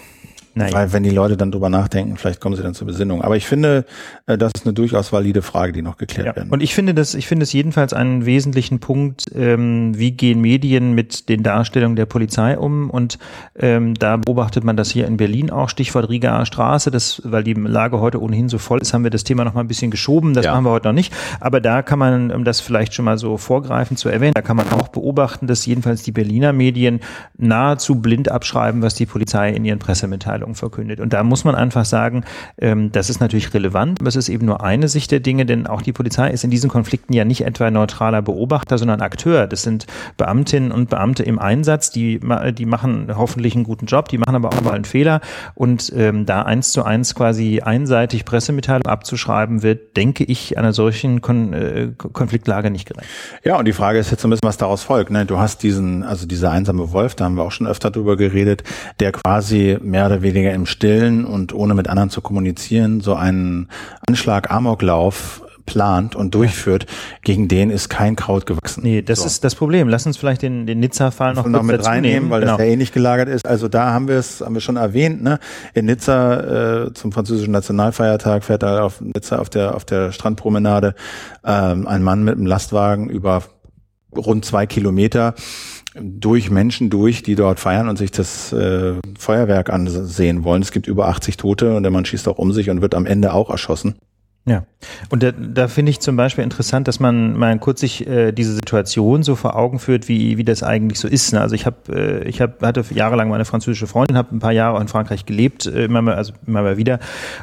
Nein. Weil wenn die Leute dann drüber nachdenken, vielleicht kommen sie dann zur Besinnung. Aber ich finde, äh, das ist eine durchaus valide Frage, die noch geklärt ja. werden. Und ich finde das, ich finde es jedenfalls einen wesentlichen Punkt, ähm, wie gehen Medien mit den Darstellungen der Polizei um? Und ähm, da beobachtet man das hier in Berlin auch, Stichwort Rigaer Straße, das, weil die Lage heute ohnehin so voll ist, haben wir das Thema noch mal ein bisschen geschoben. Das ja. machen wir heute noch nicht. Aber da kann man, um das vielleicht schon mal so vorgreifen zu erwähnen, da kann man auch beobachten, dass jedenfalls die Berliner Medien nahezu blind abschreiben, was die Polizei in ihren Pressemitteilungen Verhandlungen verkündet. Und da muss man einfach sagen, ähm, das ist natürlich relevant, aber es ist eben nur eine Sicht der Dinge, denn auch die Polizei ist in diesen Konflikten ja nicht etwa neutraler Beobachter, sondern Akteur. Das sind Beamtinnen und Beamte im Einsatz, die, die machen hoffentlich einen guten Job, die machen aber auch mal einen Fehler. Und ähm, da eins zu eins quasi einseitig Pressemitteilung abzuschreiben, wird, denke ich, einer solchen Kon äh, Konfliktlage nicht gerecht. Ja, und die Frage ist jetzt so ein bisschen, was daraus folgt. Ne? Du hast diesen, also dieser einsame Wolf, da haben wir auch schon öfter drüber geredet, der quasi mehr oder weniger weniger im Stillen und ohne mit anderen zu kommunizieren so einen Anschlag Amoklauf plant und durchführt, gegen den ist kein Kraut gewachsen. Nee, das so. ist das Problem. Lass uns vielleicht den, den Nizza-Fall noch, noch mit reinnehmen, nehmen. weil genau. das ja eh nicht gelagert ist. Also da haben wir es, haben wir schon erwähnt, ne? In Nizza äh, zum französischen Nationalfeiertag fährt da auf Nizza auf der auf der Strandpromenade ähm, ein Mann mit einem Lastwagen über rund zwei Kilometer durch Menschen durch, die dort feiern und sich das äh, Feuerwerk ansehen wollen. Es gibt über 80 Tote und der Mann schießt auch um sich und wird am Ende auch erschossen. Ja, und da, da finde ich zum Beispiel interessant, dass man mal kurz sich äh, diese Situation so vor Augen führt, wie, wie das eigentlich so ist. Ne? Also ich habe, äh, ich hab, hatte jahrelang meine französische Freundin, habe ein paar Jahre auch in Frankreich gelebt, äh, immer mal, also immer mal wieder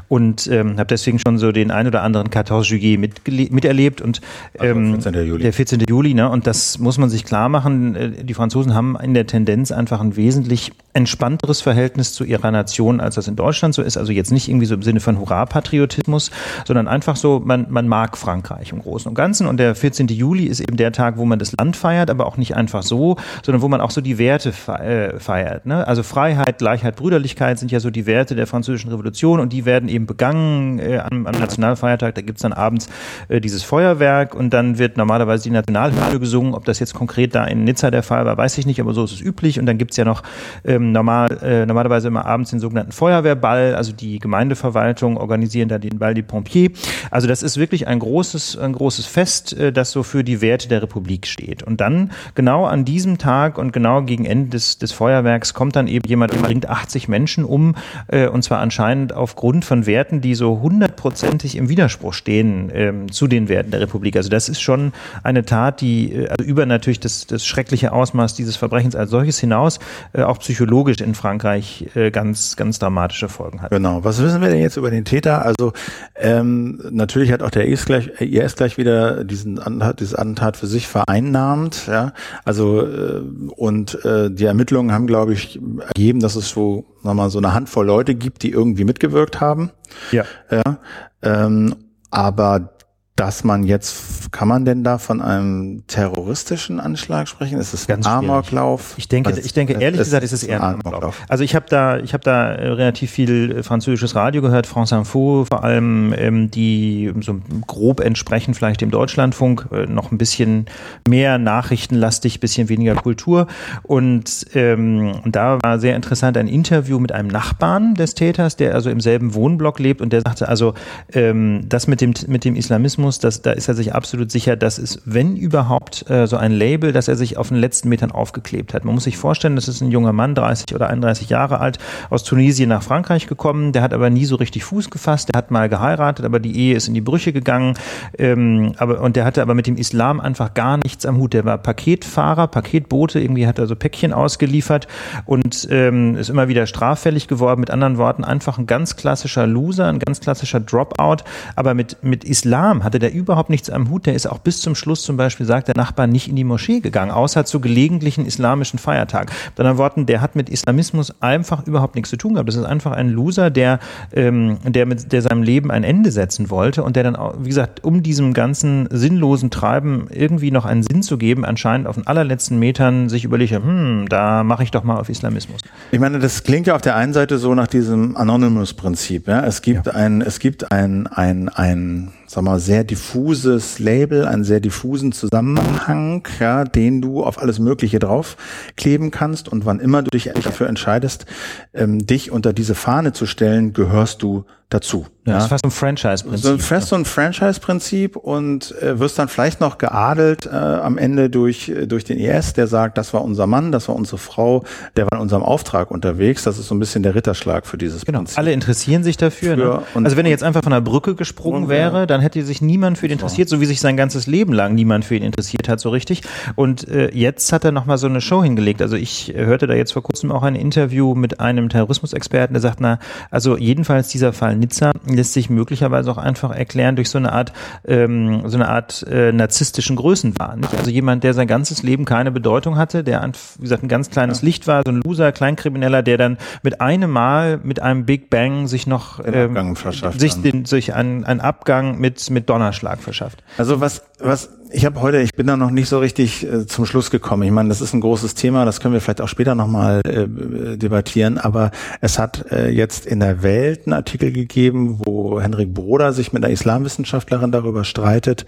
und ähm, habe deswegen schon so den ein oder anderen 14 Juillet miterlebt und ähm, also 14. Juli. der 14. Juli. Ne? Und das muss man sich klar machen. Äh, die Franzosen haben in der Tendenz einfach ein wesentlich entspannteres Verhältnis zu ihrer Nation, als das in Deutschland so ist. Also jetzt nicht irgendwie so im Sinne von Hurra-Patriotismus, sondern einfach so, man, man mag Frankreich im Großen und Ganzen. Und der 14. Juli ist eben der Tag, wo man das Land feiert, aber auch nicht einfach so, sondern wo man auch so die Werte äh, feiert. Ne? Also Freiheit, Gleichheit, Brüderlichkeit sind ja so die Werte der französischen Revolution und die werden eben begangen äh, am, am Nationalfeiertag. Da gibt's dann abends äh, dieses Feuerwerk und dann wird normalerweise die Nationalhymne gesungen. Ob das jetzt konkret da in Nizza der Fall war, weiß ich nicht, aber so ist es üblich. Und dann gibt's ja noch ähm, normal, äh, normalerweise immer abends den sogenannten Feuerwehrball, also die Gemeindeverwaltung organisieren da den Ball des Pompiers. Also das ist wirklich ein großes, ein großes Fest, äh, das so für die Werte der Republik steht. Und dann genau an diesem Tag und genau gegen Ende des, des Feuerwerks kommt dann eben jemand, der bringt 80 Menschen um, äh, und zwar anscheinend aufgrund von Werten, die so hundertprozentig im Widerspruch stehen ähm, zu den Werten der Republik. Also das ist schon eine Tat, die äh, also über natürlich das, das schreckliche Ausmaß dieses Verbrechens als solches hinaus äh, auch psychologisch in Frankreich äh, ganz, ganz dramatische Folgen hat. Genau. Was wissen wir denn jetzt über den Täter? Also ähm, natürlich hat auch der IS gleich, IS gleich wieder diesen dieses Attentat für sich vereinnahmt. Ja, also äh, und äh, die Ermittlungen haben, glaube ich, ergeben, dass es so, mal so eine Handvoll Leute gibt, die irgendwie mitgewirkt haben. Ja. ja ähm, aber dass man jetzt, kann man denn da von einem terroristischen Anschlag sprechen? Ist es ein Amoklauf? Ich denke, ich denke ehrlich gesagt, ist es eher ein Amoklauf. Also ich habe da, ich habe da äh, relativ viel französisches Radio gehört, France Info, vor allem ähm, die so grob entsprechen vielleicht dem Deutschlandfunk, äh, noch ein bisschen mehr nachrichtenlastig, bisschen weniger Kultur. Und ähm, da war sehr interessant ein Interview mit einem Nachbarn des Täters, der also im selben Wohnblock lebt und der sagte also, ähm, das mit dem mit dem Islamismus Journalismus, das, da ist er sich absolut sicher, dass es, wenn überhaupt, äh, so ein Label, das er sich auf den letzten Metern aufgeklebt hat. Man muss sich vorstellen, das ist ein junger Mann, 30 oder 31 Jahre alt, aus Tunesien nach Frankreich gekommen. Der hat aber nie so richtig Fuß gefasst. Der hat mal geheiratet, aber die Ehe ist in die Brüche gegangen. Ähm, aber, und der hatte aber mit dem Islam einfach gar nichts am Hut. Der war Paketfahrer, Paketbote, irgendwie hat er so Päckchen ausgeliefert und ähm, ist immer wieder straffällig geworden. Mit anderen Worten, einfach ein ganz klassischer Loser, ein ganz klassischer Dropout. Aber mit, mit Islam hat hatte der überhaupt nichts am Hut. Der ist auch bis zum Schluss zum Beispiel, sagt der Nachbar, nicht in die Moschee gegangen, außer zu gelegentlichen islamischen Feiertagen. Mit anderen Worten, der hat mit Islamismus einfach überhaupt nichts zu tun gehabt. Das ist einfach ein Loser, der, ähm, der mit der seinem Leben ein Ende setzen wollte und der dann, wie gesagt, um diesem ganzen sinnlosen Treiben irgendwie noch einen Sinn zu geben, anscheinend auf den allerletzten Metern sich überlegt, hm, da mache ich doch mal auf Islamismus. Ich meine, das klingt ja auf der einen Seite so nach diesem Anonymous-Prinzip. Ja? Es gibt ja. ein, es gibt ein, ein, ein sag mal, sehr diffuses Label, einen sehr diffusen Zusammenhang, ja, den du auf alles Mögliche draufkleben kannst. Und wann immer du dich dafür entscheidest, ähm, dich unter diese Fahne zu stellen, gehörst du dazu. Ja, ja. Das ist fast ein Franchise-Prinzip. So, fast so ein Franchise-Prinzip und äh, wirst dann vielleicht noch geadelt äh, am Ende durch, äh, durch den IS, der sagt, das war unser Mann, das war unsere Frau, der war in unserem Auftrag unterwegs. Das ist so ein bisschen der Ritterschlag für dieses genau. Prinzip. Alle interessieren sich dafür. Ne? also wenn er jetzt einfach von der Brücke gesprungen wäre, dann hätte sich niemand für ihn interessiert, so wie sich sein ganzes Leben lang niemand für ihn interessiert hat, so richtig. Und äh, jetzt hat er nochmal so eine Show hingelegt. Also ich hörte da jetzt vor kurzem auch ein Interview mit einem Terrorismusexperten, der sagt, na, also jedenfalls dieser Fall Nizza lässt sich möglicherweise auch einfach erklären durch so eine Art, ähm, so eine Art äh, narzisstischen Größenwahn. Nicht? Also jemand, der sein ganzes Leben keine Bedeutung hatte, der, wie gesagt, ein ganz kleines ja. Licht war, so ein Loser, Kleinkrimineller, der dann mit einem Mal, mit einem Big Bang sich noch ähm, sich, den, sich einen, einen Abgang mit, mit Donnerschlag verschafft. Also was, was ich habe heute, ich bin da noch nicht so richtig äh, zum Schluss gekommen. Ich meine, das ist ein großes Thema, das können wir vielleicht auch später nochmal äh, debattieren, aber es hat äh, jetzt in der Welt einen Artikel gegeben, wo Henrik Broder sich mit einer Islamwissenschaftlerin darüber streitet,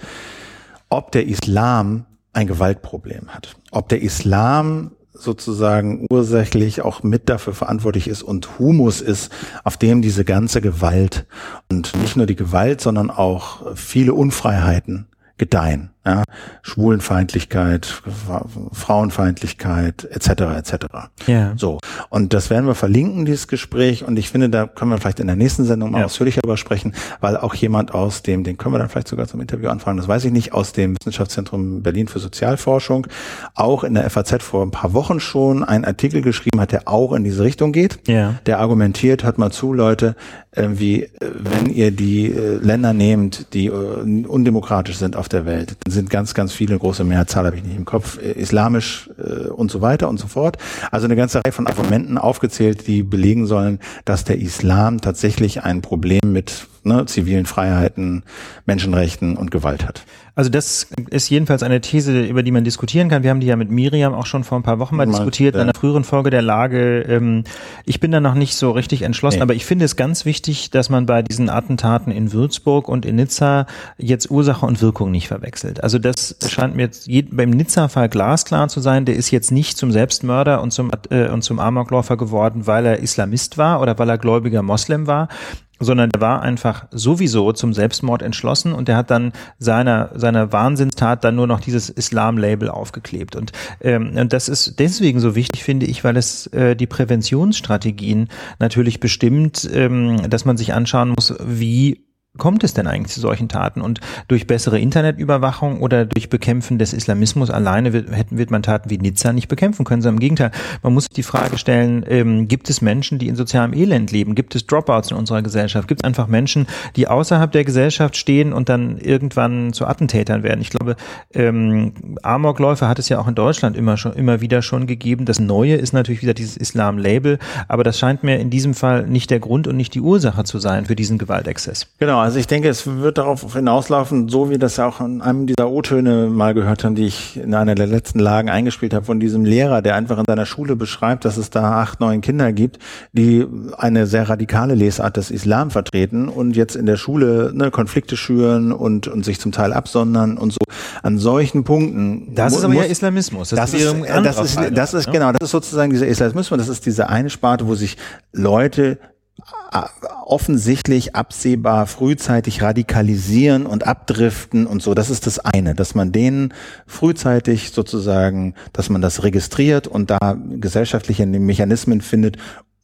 ob der Islam ein Gewaltproblem hat. Ob der Islam sozusagen ursächlich auch mit dafür verantwortlich ist und Humus ist, auf dem diese ganze Gewalt und nicht nur die Gewalt, sondern auch viele Unfreiheiten gedeihen ja, Schwulenfeindlichkeit, Frauenfeindlichkeit etc. etc. Ja. So und das werden wir verlinken dieses Gespräch und ich finde, da können wir vielleicht in der nächsten Sendung mal ja. ausführlicher darüber sprechen, weil auch jemand aus dem, den können wir dann vielleicht sogar zum Interview anfangen, das weiß ich nicht, aus dem Wissenschaftszentrum Berlin für Sozialforschung, auch in der FAZ vor ein paar Wochen schon einen Artikel geschrieben hat, der auch in diese Richtung geht. Ja. Der argumentiert, hört mal zu, Leute, wie äh, wenn ihr die äh, Länder nehmt, die äh, undemokratisch sind auf der Welt, dann sind ganz, ganz viele, große Mehrzahl habe ich nicht im Kopf, äh, islamisch äh, und so weiter und so fort. Also eine ganze Reihe von Argumenten aufgezählt, die belegen sollen, dass der Islam tatsächlich ein Problem mit ne, zivilen Freiheiten, Menschenrechten und Gewalt hat. Also das ist jedenfalls eine These, über die man diskutieren kann. Wir haben die ja mit Miriam auch schon vor ein paar Wochen mal, mal diskutiert ja. in einer früheren Folge der Lage. Ähm, ich bin da noch nicht so richtig entschlossen, nee. aber ich finde es ganz wichtig, dass man bei diesen Attentaten in Würzburg und in Nizza jetzt Ursache und Wirkung nicht verwechselt. Also das scheint mir jetzt beim Nizza-Fall glasklar zu sein. Der ist jetzt nicht zum Selbstmörder und zum, äh, und zum Amokläufer geworden, weil er Islamist war oder weil er gläubiger Moslem war, sondern der war einfach sowieso zum Selbstmord entschlossen und der hat dann seiner seiner Wahnsinnstat dann nur noch dieses Islam-Label aufgeklebt. Und, ähm, und das ist deswegen so wichtig finde ich, weil es äh, die Präventionsstrategien natürlich bestimmt, ähm, dass man sich anschauen muss, wie kommt es denn eigentlich zu solchen Taten? Und durch bessere Internetüberwachung oder durch Bekämpfen des Islamismus alleine wird, wird man Taten wie Nizza nicht bekämpfen können, sondern im Gegenteil. Man muss die Frage stellen, ähm, gibt es Menschen, die in sozialem Elend leben? Gibt es Dropouts in unserer Gesellschaft? Gibt es einfach Menschen, die außerhalb der Gesellschaft stehen und dann irgendwann zu Attentätern werden? Ich glaube, ähm, Amokläufe hat es ja auch in Deutschland immer schon, immer wieder schon gegeben. Das Neue ist natürlich wieder dieses Islam-Label, aber das scheint mir in diesem Fall nicht der Grund und nicht die Ursache zu sein für diesen Gewaltexzess. Genau, also ich denke, es wird darauf hinauslaufen, so wie das ja auch in einem dieser O-Töne mal gehört haben, die ich in einer der letzten Lagen eingespielt habe, von diesem Lehrer, der einfach in seiner Schule beschreibt, dass es da acht, neun Kinder gibt, die eine sehr radikale Lesart des Islam vertreten und jetzt in der Schule ne, Konflikte schüren und, und sich zum Teil absondern und so. An solchen Punkten. Das ist aber ja Islamismus. Das, das ist, das ist, das ist, genau, das ist sozusagen dieser Islamismus, das ist diese eine Sparte, wo sich Leute offensichtlich absehbar frühzeitig radikalisieren und abdriften und so. Das ist das eine, dass man denen frühzeitig sozusagen, dass man das registriert und da gesellschaftliche Mechanismen findet,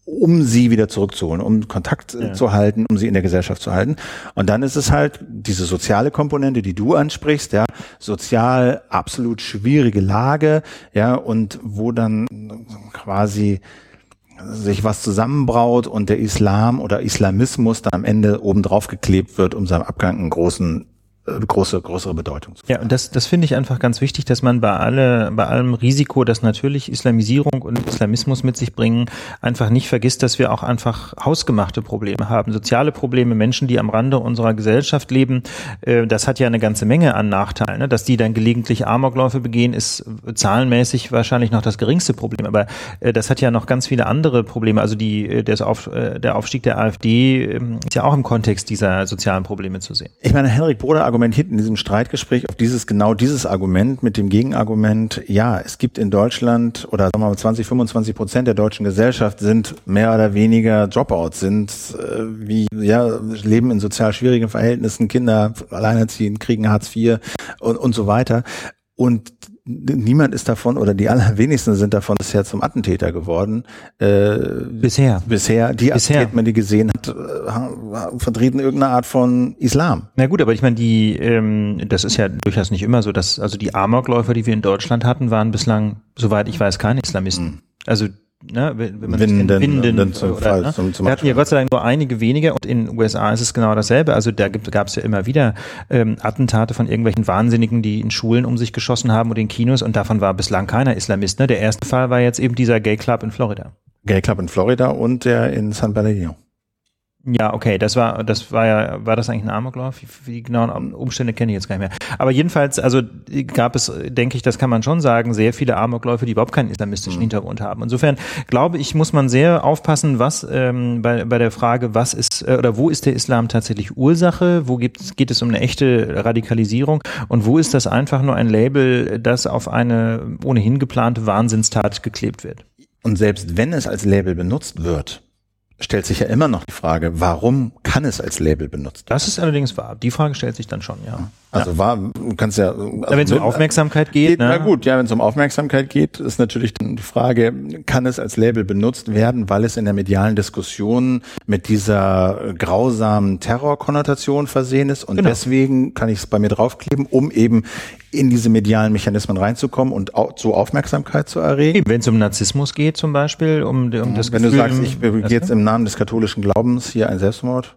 um sie wieder zurückzuholen, um Kontakt äh, ja. zu halten, um sie in der Gesellschaft zu halten. Und dann ist es halt diese soziale Komponente, die du ansprichst, ja, sozial absolut schwierige Lage, ja, und wo dann quasi sich was zusammenbraut und der Islam oder Islamismus dann am Ende obendrauf geklebt wird, um seinem Abgang einen großen große, größere Bedeutung Ja, und das, das finde ich einfach ganz wichtig, dass man bei alle, bei allem Risiko, das natürlich Islamisierung und Islamismus mit sich bringen, einfach nicht vergisst, dass wir auch einfach hausgemachte Probleme haben, soziale Probleme, Menschen, die am Rande unserer Gesellschaft leben. Äh, das hat ja eine ganze Menge an Nachteilen. Ne? Dass die dann gelegentlich Amokläufe begehen, ist zahlenmäßig wahrscheinlich noch das geringste Problem. Aber äh, das hat ja noch ganz viele andere Probleme. Also die, das Auf, der Aufstieg der AfD ähm, ist ja auch im Kontext dieser sozialen Probleme zu sehen. Ich meine, Henrik Broder argumentiert in diesem Streitgespräch auf dieses genau dieses Argument mit dem Gegenargument, ja, es gibt in Deutschland oder sagen wir mal 20, 25 Prozent der deutschen Gesellschaft sind mehr oder weniger Dropouts, sind äh, wie ja leben in sozial schwierigen Verhältnissen, Kinder alleinerziehend, kriegen Hartz IV und, und so weiter. Und niemand ist davon oder die allerwenigsten sind davon bisher zum Attentäter geworden. Äh, bisher. Bisher. Die bisher. Attentäter, die gesehen hat, äh, vertreten irgendeine Art von Islam. Na gut, aber ich meine, die, ähm, das ist ja durchaus nicht immer so, dass also die Amokläufer, die wir in Deutschland hatten, waren bislang, soweit ich weiß, keine Islamisten. Mhm. Also ne, wenn man Winden, Winden zum oder, Fall, ne? zum, zum Wir hatten ja Gott sei Dank nur einige wenige und in den USA ist es genau dasselbe. Also da gab es ja immer wieder ähm, Attentate von irgendwelchen Wahnsinnigen, die in Schulen um sich geschossen haben und in Kinos und davon war bislang keiner Islamist. Ne? Der erste Fall war jetzt eben dieser Gay Club in Florida. Gay Club in Florida und der in San Bernardino. Ja, okay, das war, das war ja, war das eigentlich ein Amoklauf? Wie, wie genauen Umstände kenne ich jetzt gar nicht mehr. Aber jedenfalls, also gab es, denke ich, das kann man schon sagen, sehr viele Amokläufe, die überhaupt keinen islamistischen mhm. Hintergrund haben. Insofern glaube ich, muss man sehr aufpassen, was ähm, bei, bei der Frage, was ist äh, oder wo ist der Islam tatsächlich Ursache, wo gibt, geht es um eine echte Radikalisierung und wo ist das einfach nur ein Label, das auf eine ohnehin geplante Wahnsinnstat geklebt wird. Und selbst wenn es als Label benutzt wird, stellt sich ja immer noch die Frage, warum kann es als Label benutzt Das ist allerdings wahr. Die Frage stellt sich dann schon, ja. Also ja. war, du kannst ja. Also wenn es um Aufmerksamkeit geht. geht ne? Na gut, ja, wenn es um Aufmerksamkeit geht, ist natürlich dann die Frage, kann es als Label benutzt werden, weil es in der medialen Diskussion mit dieser grausamen Terrorkonnotation versehen ist und genau. deswegen kann ich es bei mir draufkleben, um eben in diese medialen Mechanismen reinzukommen und auch so Aufmerksamkeit zu erregen. Wenn es um Narzissmus geht zum Beispiel, um, um das Wenn Gefühl, du sagst, ich begehe jetzt im Namen des katholischen Glaubens hier ein Selbstmord,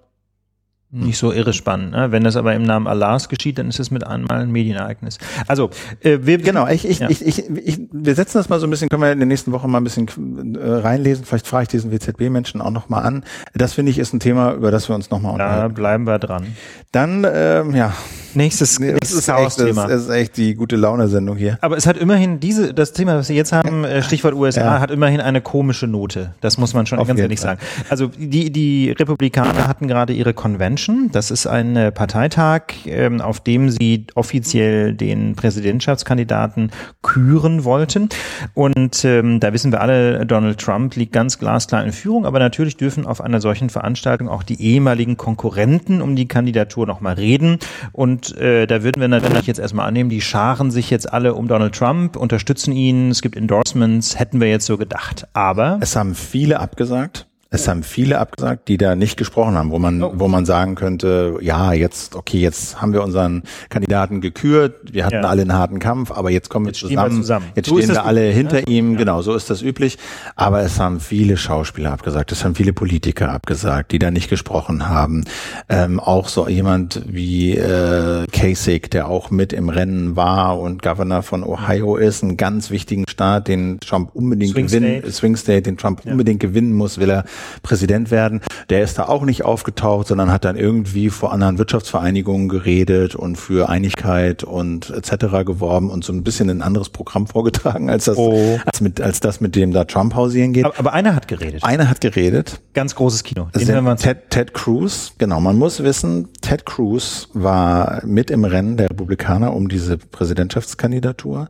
nicht so irre spannend. Ne? Wenn das aber im Namen Allahs geschieht, dann ist es mit einmal ein Medienereignis. Also äh, wir, genau, ich, ich, ja. ich, ich, ich, wir setzen das mal so ein bisschen, können wir in der nächsten Woche mal ein bisschen äh, reinlesen. Vielleicht frage ich diesen WZB-Menschen auch noch mal an. Das finde ich ist ein Thema, über das wir uns noch mal unterhalten. Da bleiben wir dran. Dann, ähm, ja, Nächstes, nee, nächstes Chaos-Thema. Das ist echt die gute Laune-Sendung hier. Aber es hat immerhin diese, das Thema, was wir jetzt haben, äh, Stichwort USA, ja. hat immerhin eine komische Note. Das muss man schon Auf ganz ehrlich Fall. sagen. Also die, die Republikaner hatten gerade ihre Convention. Das ist ein äh, Parteitag, ähm, auf dem sie offiziell den Präsidentschaftskandidaten küren wollten. Und ähm, da wissen wir alle, Donald Trump liegt ganz glasklar in Führung. Aber natürlich dürfen auf einer solchen Veranstaltung auch die ehemaligen Konkurrenten um die Kandidatur nochmal reden. Und äh, da würden wir natürlich jetzt erstmal annehmen, die scharen sich jetzt alle um Donald Trump, unterstützen ihn, es gibt Endorsements, hätten wir jetzt so gedacht. Aber es haben viele abgesagt. Es haben viele abgesagt, die da nicht gesprochen haben, wo man, oh. wo man sagen könnte, ja, jetzt, okay, jetzt haben wir unseren Kandidaten gekürt, wir hatten ja. alle einen harten Kampf, aber jetzt kommen wir jetzt zusammen. Wir zusammen. Jetzt so stehen wir alle hinter ja. ihm, ja. genau, so ist das üblich. Aber es haben viele Schauspieler abgesagt, es haben viele Politiker abgesagt, die da nicht gesprochen haben. Ähm, auch so jemand wie äh, Kasich, der auch mit im Rennen war und Governor von Ohio ist, einen ganz wichtigen Staat, den Trump unbedingt Swing gewinnen, State. Swing State, den Trump unbedingt gewinnen muss, will er Präsident werden. Der ist da auch nicht aufgetaucht, sondern hat dann irgendwie vor anderen Wirtschaftsvereinigungen geredet und für Einigkeit und etc. geworben und so ein bisschen ein anderes Programm vorgetragen, als das, oh. als, mit, als das, mit dem da Trump hausieren geht. Aber, aber einer hat geredet. Einer hat geredet. Ganz großes Kino. Den Ted, Ted Cruz, genau. Man muss wissen, Ted Cruz war mit im Rennen der Republikaner um diese Präsidentschaftskandidatur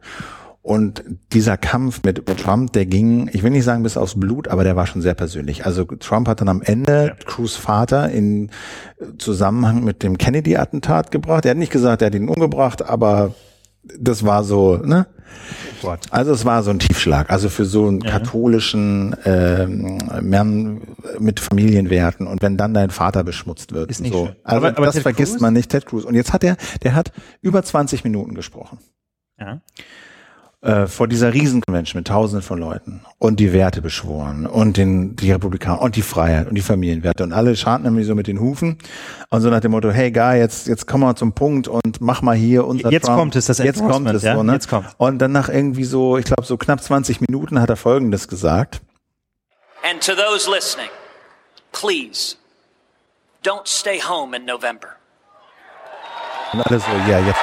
und dieser Kampf mit Trump, der ging, ich will nicht sagen bis aufs Blut, aber der war schon sehr persönlich. Also Trump hat dann am Ende ja. Cruz Vater in Zusammenhang mit dem Kennedy-Attentat gebracht. Er hat nicht gesagt, er hat ihn umgebracht, aber das war so, ne? Also es war so ein Tiefschlag. Also für so einen ja. katholischen ähm, Mann mit Familienwerten und wenn dann dein Vater beschmutzt wird. Ist nicht so. Schön. Also aber, aber das Ted vergisst Cruz? man nicht, Ted Cruz. Und jetzt hat er, der hat über 20 Minuten gesprochen. Ja äh, vor dieser Riesenconvention mit Tausenden von Leuten und die Werte beschworen und den, die Republikaner und die Freiheit und die Familienwerte und alle scharten nämlich so mit den Hufen und so nach dem Motto, hey Guy, jetzt, jetzt komm mal zum Punkt und mach mal hier unser Jetzt Trump. kommt es, das Jetzt kommt es, ja? so, ne? Jetzt kommt. Und dann nach irgendwie so, ich glaube so knapp 20 Minuten hat er Folgendes gesagt. And to those listening, please, don't stay home in November. Und alle so, ja, jetzt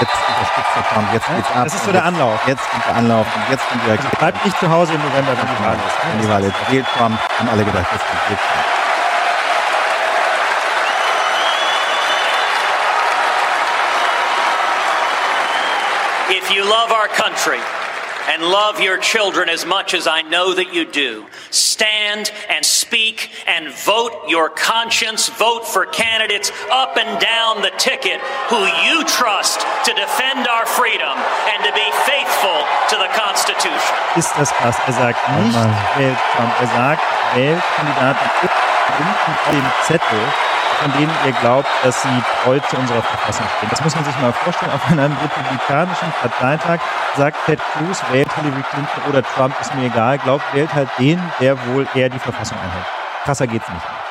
jetzt unterstützt der Trump, jetzt geht's ab. Das ist so der Anlauf. Jetzt kommt der Anlauf und jetzt kommt der also Bleibt nicht zu Hause im November, wenn die Wahl ist. Wenn die Wahl ist. Wählt Trump, haben alle gedacht, jetzt kommt Trump. If you love our country, and love your children as much as I know that you do. Stand and speak and vote your conscience. Vote for candidates up and down the ticket who you trust to defend our freedom and to be faithful to the Constitution. Ist das krass? Er sagt nicht, wählt Trump. Er sagt, wählt Kandidaten unten dem Zettel von denen ihr glaubt, dass sie treu zu unserer Verfassung stehen. Das muss man sich mal vorstellen. Auf einem republikanischen Parteitag sagt Ted Cruz, wählt Hillary Clinton oder Trump, ist mir egal. Glaubt, wählt halt den, der wohl eher die Verfassung einhält. Krasser geht's nicht.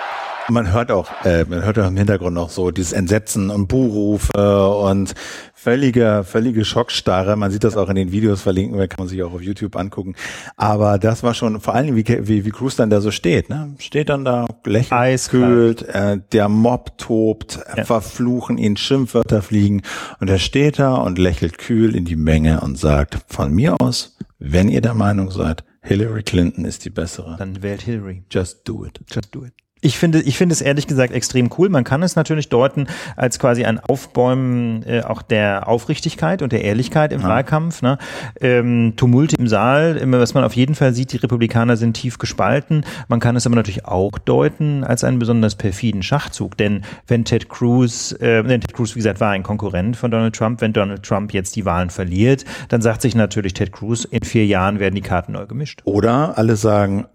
Man hört auch, äh, man hört auch im Hintergrund noch so dieses Entsetzen und Buhrufe und völlige, völlige Schockstarre. Man sieht das auch in den Videos verlinken, kann man sich auch auf YouTube angucken. Aber das war schon, vor allem wie, wie, wie Cruz dann da so steht, ne? Steht dann da, lächelt, kühlt, äh, der Mob tobt, ja. verfluchen ihn, Schimpfwörter fliegen und er steht da und lächelt kühl in die Menge und sagt, von mir aus, wenn ihr der Meinung seid, Hillary Clinton ist die bessere. Dann wählt Hillary. Just do it. Just do it. Ich finde, ich finde es ehrlich gesagt extrem cool. Man kann es natürlich deuten als quasi ein Aufbäumen äh, auch der Aufrichtigkeit und der Ehrlichkeit im ja. Wahlkampf. Ne? Ähm, Tumulte im Saal, immer, was man auf jeden Fall sieht, die Republikaner sind tief gespalten. Man kann es aber natürlich auch deuten als einen besonders perfiden Schachzug, denn wenn Ted Cruz, äh, denn Ted Cruz wie gesagt war ein Konkurrent von Donald Trump, wenn Donald Trump jetzt die Wahlen verliert, dann sagt sich natürlich Ted Cruz, in vier Jahren werden die Karten neu gemischt. Oder alle sagen,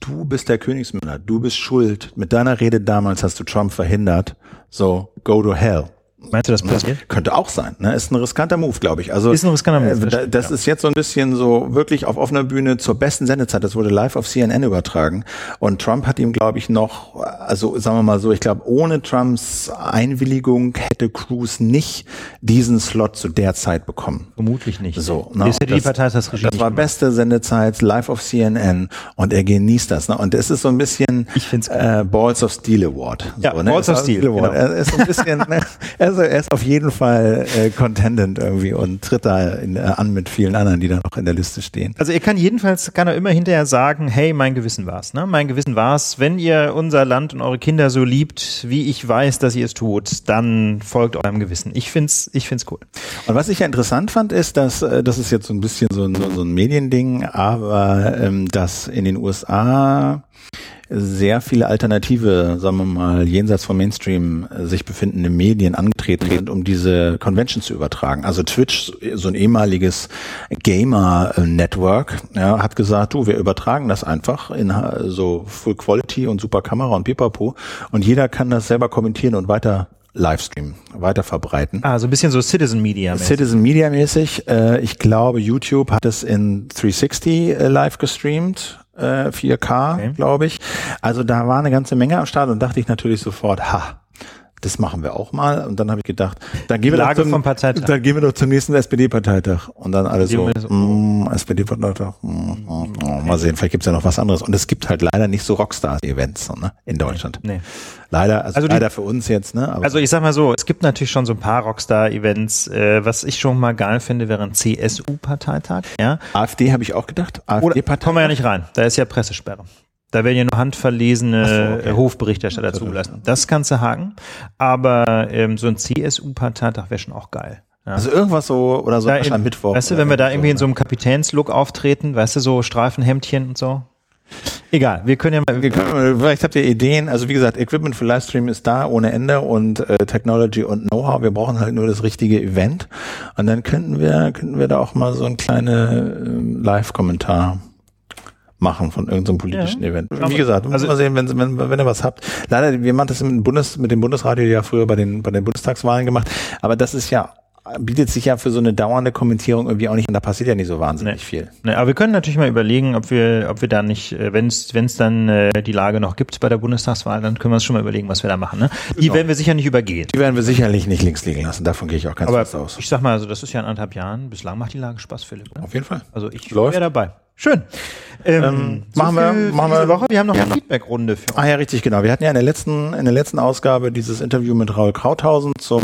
du bist der Königsmörder, du bist schuld. Mit deiner Rede damals hast du Trump verhindert. So, go to hell. Meinst du, das passiert? Könnte auch sein. Ne? Ist ein riskanter Move, glaube ich. Also ist ein riskanter Move. Äh, das, ist jetzt so ein bisschen so wirklich auf offener Bühne zur besten Sendezeit. Das wurde live auf CNN übertragen. Und Trump hat ihm, glaube ich, noch, also sagen wir mal so, ich glaube, ohne Trumps Einwilligung hätte Cruz nicht diesen Slot zu der Zeit bekommen. Vermutlich nicht. So, ne? das, die Partei das, das war beste Sendezeit live auf CNN und er genießt das. Ne? Und es ist so ein bisschen ich find's äh, Balls of Steel Award. Ja, so, ne? Balls of Steel. Award. Genau. Er ist ein bisschen, ne? Also er ist auf jeden Fall äh, contendent irgendwie und tritt da in, äh, an mit vielen anderen, die da noch in der Liste stehen. Also er kann jedenfalls, kann er immer hinterher sagen, hey, mein Gewissen war's. Ne? Mein Gewissen war's. Wenn ihr unser Land und eure Kinder so liebt, wie ich weiß, dass ihr es tut, dann folgt eurem Gewissen. Ich find's, ich find's cool. Und was ich ja interessant fand, ist, dass äh, das ist jetzt so ein bisschen so ein, so ein Mediending, aber ähm, dass in den USA sehr viele alternative, sagen wir mal, jenseits vom Mainstream äh, sich befindende Medien angetreten sind, um diese Convention zu übertragen. Also Twitch, so ein ehemaliges Gamer-Network, ja, hat gesagt, du, wir übertragen das einfach in so Full Quality und super Kamera und Pipapo und jeder kann das selber kommentieren und weiter Livestream weiter verbreiten. Ah, so ein bisschen so Citizen Media mäßig. Citizen Media mäßig. Äh, ich glaube, YouTube hat es in 360 äh, live gestreamt. 4K, okay. glaube ich. Also da war eine ganze Menge am Start und dachte ich natürlich sofort, ha, das machen wir auch mal. Und dann habe ich gedacht, dann gehen wir, doch zum, dann gehen wir doch zum nächsten SPD-Parteitag. Und dann alles so, mm, SPD-Parteitag, mm, mm, mm, mal sehen, vielleicht gibt's ja noch was anderes. Und es gibt halt leider nicht so Rockstar-Events ne, in Deutschland. Nee. Leider, also, also leider die, für uns jetzt. Ne, aber also ich sag mal so, es gibt natürlich schon so ein paar Rockstar-Events. Äh, was ich schon mal geil finde, wäre ein CSU-Parteitag. Ja? AfD habe ich auch gedacht. AfD-Parteitag. Kommen wir ja nicht rein, da ist ja Pressesperre. Da werden ja nur handverlesene so, okay. Hofberichterstatter zugelassen. Das kannst du haken. Aber ähm, so ein CSU-Parteitag wäre schon auch geil. Ja. Also irgendwas so oder so am Mittwoch. Weißt du, wenn wir da irgendwie in so einem Kapitänslook auftreten, weißt du, so Streifenhemdchen und so. Egal, wir können ja mal. Wir können, vielleicht habt ihr Ideen. Also wie gesagt, Equipment für Livestream ist da ohne Ende und äh, Technology und Know-how. Wir brauchen halt nur das richtige Event. Und dann könnten wir, könnten wir da auch mal so ein kleine äh, Live-Kommentar machen von irgendeinem politischen ja. Event. Wie gesagt, also mal sehen, wenn, wenn, wenn ihr was habt. Leider, wir haben das mit dem, Bundes, mit dem Bundesradio ja früher bei den, bei den Bundestagswahlen gemacht, aber das ist ja bietet sich ja für so eine dauernde Kommentierung irgendwie auch nicht und da passiert ja nicht so wahnsinnig nee. viel. Nee, aber wir können natürlich mal überlegen, ob wir, ob wir da nicht, äh, wenn es wenn es dann äh, die Lage noch gibt bei der Bundestagswahl, dann können wir uns schon mal überlegen, was wir da machen. Ne? Die genau. werden wir sicher nicht übergehen. Die werden wir sicherlich nicht links liegen lassen. Davon gehe ich auch ganz aber fest aus. Ich sag mal, also das ist ja in anderthalb Jahren. Bislang macht die Lage Spaß, Philipp. Ne? Auf jeden Fall. Also ich wäre dabei. Schön. Ähm, ähm, so machen wir, machen wir Woche. Wir haben noch eine Feedback-Runde für. Ah ja, richtig, genau. Wir hatten ja in der letzten, in der letzten Ausgabe dieses Interview mit Raul Krauthausen zum,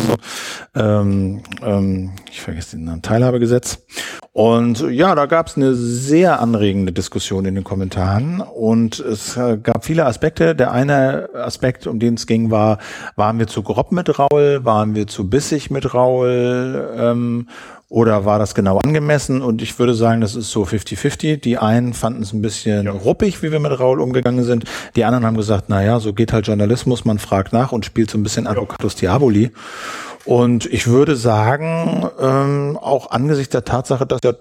ähm, ähm, ich vergesse den Namen, Teilhabegesetz. Und ja, da gab es eine sehr anregende Diskussion in den Kommentaren und es äh, gab viele Aspekte. Der eine Aspekt, um den es ging, war, waren wir zu grob mit Raul, waren wir zu bissig mit Raul? Ähm, oder war das genau angemessen? Und ich würde sagen, das ist so 50-50. Die einen fanden es ein bisschen ja. ruppig, wie wir mit Raul umgegangen sind. Die anderen haben gesagt, na ja, so geht halt Journalismus. Man fragt nach und spielt so ein bisschen Advocatus Diaboli. Und ich würde sagen, ähm, auch angesichts der Tatsache, dass ja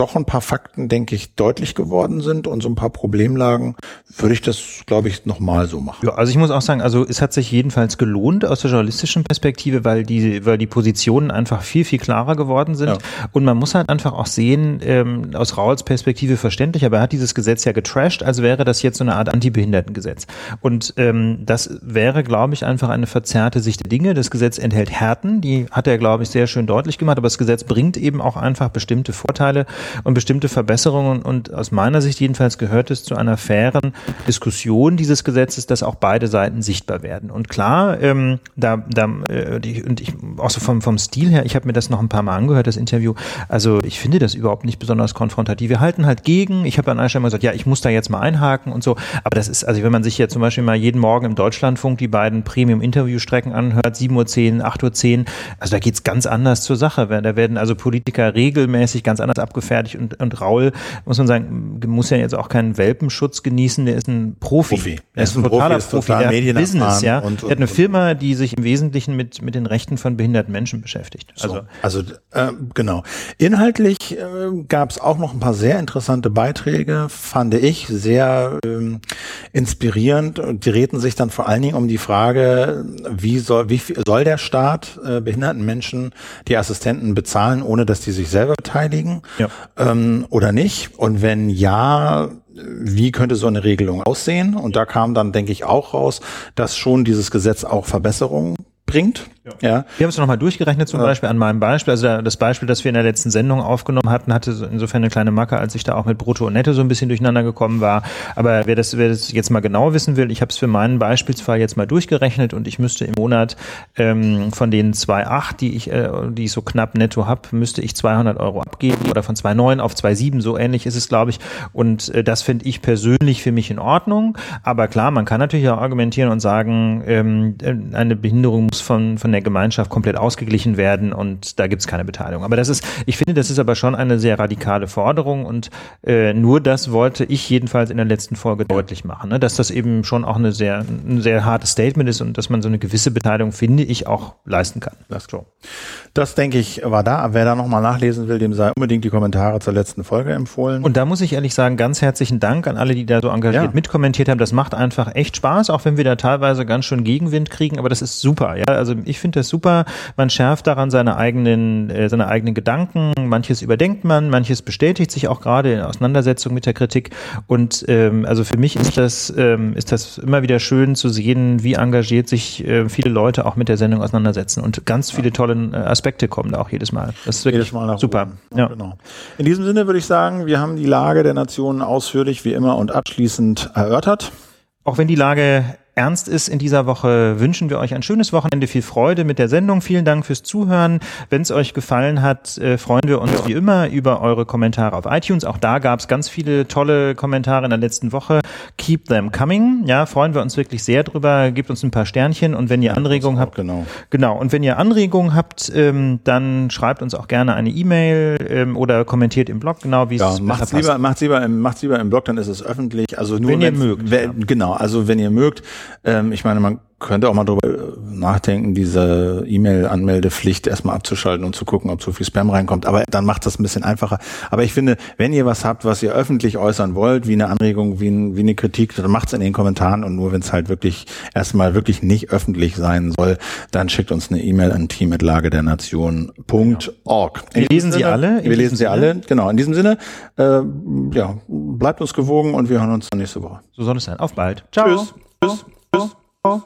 doch ein paar Fakten, denke ich, deutlich geworden sind und so ein paar Problemlagen, würde ich das, glaube ich, nochmal so machen. Ja, also ich muss auch sagen, also es hat sich jedenfalls gelohnt aus der journalistischen Perspektive, weil die, weil die Positionen einfach viel, viel klarer geworden sind. Ja. Und man muss halt einfach auch sehen, ähm, aus Rauls Perspektive verständlich, aber er hat dieses Gesetz ja getrashed, als wäre das jetzt so eine Art Antibehindertengesetz. Und ähm, das wäre, glaube ich, einfach eine verzerrte Sicht der Dinge. Das Gesetz enthält Härten, die hat er, glaube ich, sehr schön deutlich gemacht, aber das Gesetz bringt eben auch einfach bestimmte Vorteile und bestimmte Verbesserungen. Und aus meiner Sicht jedenfalls gehört es zu einer fairen Diskussion dieses Gesetzes, dass auch beide Seiten sichtbar werden. Und klar, ähm, da, da äh, die, und ich auch so vom, vom Stil her, ich habe mir das noch ein paar Mal angehört, das Interview. Also ich finde das überhaupt nicht besonders konfrontativ. Wir halten halt gegen. Ich habe an einer Stelle mal gesagt, ja, ich muss da jetzt mal einhaken und so. Aber das ist, also wenn man sich hier zum Beispiel mal jeden Morgen im Deutschlandfunk die beiden Premium-Interviewstrecken anhört, 7.10 Uhr, 8.10 Uhr, also da geht's ganz anders zur Sache. Da werden also Politiker regelmäßig ganz anders abgefertigt fertig und, und Raul, muss man sagen, muss ja jetzt auch keinen Welpenschutz genießen, der ist ein Profi. Profi. Er ist, ist ein totaler Profi, Profi. Total der hat Business, ja. Und, und, er hat eine Firma, die sich im Wesentlichen mit, mit den Rechten von behinderten Menschen beschäftigt. Also, so, also äh, genau. Inhaltlich äh, gab es auch noch ein paar sehr interessante Beiträge, fand ich, sehr ähm, inspirierend und die reden sich dann vor allen Dingen um die Frage, wie soll, wie viel, soll der Staat äh, behinderten Menschen die Assistenten bezahlen, ohne dass die sich selber beteiligen? Ja ähm, oder nicht? Und wenn ja, wie könnte so eine Regelung aussehen? Und da kam dann, denke ich, auch raus, dass schon dieses Gesetz auch Verbesserungen bringt. Ja. Wir haben es nochmal durchgerechnet zum ja. Beispiel an meinem Beispiel. Also das Beispiel, das wir in der letzten Sendung aufgenommen hatten, hatte insofern eine kleine Macke, als ich da auch mit Brutto und Netto so ein bisschen durcheinander gekommen war. Aber wer das, wer das jetzt mal genau wissen will, ich habe es für meinen Beispielsfall jetzt mal durchgerechnet und ich müsste im Monat ähm, von den 2,8, die ich, äh, die ich so knapp netto habe, müsste ich 200 Euro abgeben oder von 2,9 auf 2,7, so ähnlich ist es, glaube ich. Und äh, das finde ich persönlich für mich in Ordnung. Aber klar, man kann natürlich auch argumentieren und sagen, ähm, eine Behinderung muss von, von der Gemeinschaft komplett ausgeglichen werden und da gibt es keine Beteiligung. Aber das ist, ich finde, das ist aber schon eine sehr radikale Forderung und äh, nur das wollte ich jedenfalls in der letzten Folge deutlich machen, ne? dass das eben schon auch eine sehr, ein sehr hartes Statement ist und dass man so eine gewisse Beteiligung, finde ich, auch leisten kann. Das, so. Das denke ich, war da. Wer da nochmal nachlesen will, dem sei unbedingt die Kommentare zur letzten Folge empfohlen. Und da muss ich ehrlich sagen, ganz herzlichen Dank an alle, die da so engagiert ja. mitkommentiert haben. Das macht einfach echt Spaß, auch wenn wir da teilweise ganz schön Gegenwind kriegen, aber das ist super. Ja, also ich finde das super. Man schärft daran seine eigenen, äh, seine eigenen Gedanken. Manches überdenkt man, manches bestätigt sich auch gerade in Auseinandersetzung mit der Kritik. Und ähm, also für mich ist das, ähm, ist das immer wieder schön zu sehen, wie engagiert sich äh, viele Leute auch mit der Sendung auseinandersetzen. Und ganz viele tolle äh, Aspekte kommen da auch jedes Mal. Das ist wirklich jedes Mal super. Ja. Genau. In diesem Sinne würde ich sagen, wir haben die Lage der Nationen ausführlich wie immer und abschließend erörtert. Auch wenn die Lage ernst ist in dieser Woche, wünschen wir euch ein schönes Wochenende, viel Freude mit der Sendung. Vielen Dank fürs Zuhören. Wenn es euch gefallen hat, äh, freuen wir uns wie immer über eure Kommentare auf iTunes. Auch da gab es ganz viele tolle Kommentare in der letzten Woche. Keep them coming. Ja, freuen wir uns wirklich sehr drüber. Gebt uns ein paar Sternchen und wenn ihr Anregungen habt, genau. genau. Und wenn ihr Anregungen habt, ähm, dann schreibt uns auch gerne eine E-Mail ähm, oder kommentiert im Blog, genau wie ja, es macht's lieber, macht's lieber, im, macht's lieber im Blog, dann ist es öffentlich. Also nur wenn ihr mögt. Wenn, ja. Genau, also wenn ihr mögt. Ähm, ich meine, man könnte auch mal darüber nachdenken, diese E-Mail-Anmeldepflicht erstmal abzuschalten und zu gucken, ob so viel Spam reinkommt. Aber dann macht das ein bisschen einfacher. Aber ich finde, wenn ihr was habt, was ihr öffentlich äußern wollt, wie eine Anregung, wie, ein, wie eine Kritik, dann macht's in den Kommentaren und nur wenn es halt wirklich erstmal wirklich nicht öffentlich sein soll, dann schickt uns eine E-Mail an team.lagedernation.org. Wir lesen sie alle. Wir lesen sie alle. Genau. In diesem Sinne, äh, ja, bleibt uns gewogen und wir hören uns dann nächste Woche. So soll es sein. Auf bald. Ciao. Tschüss. 哦哦哦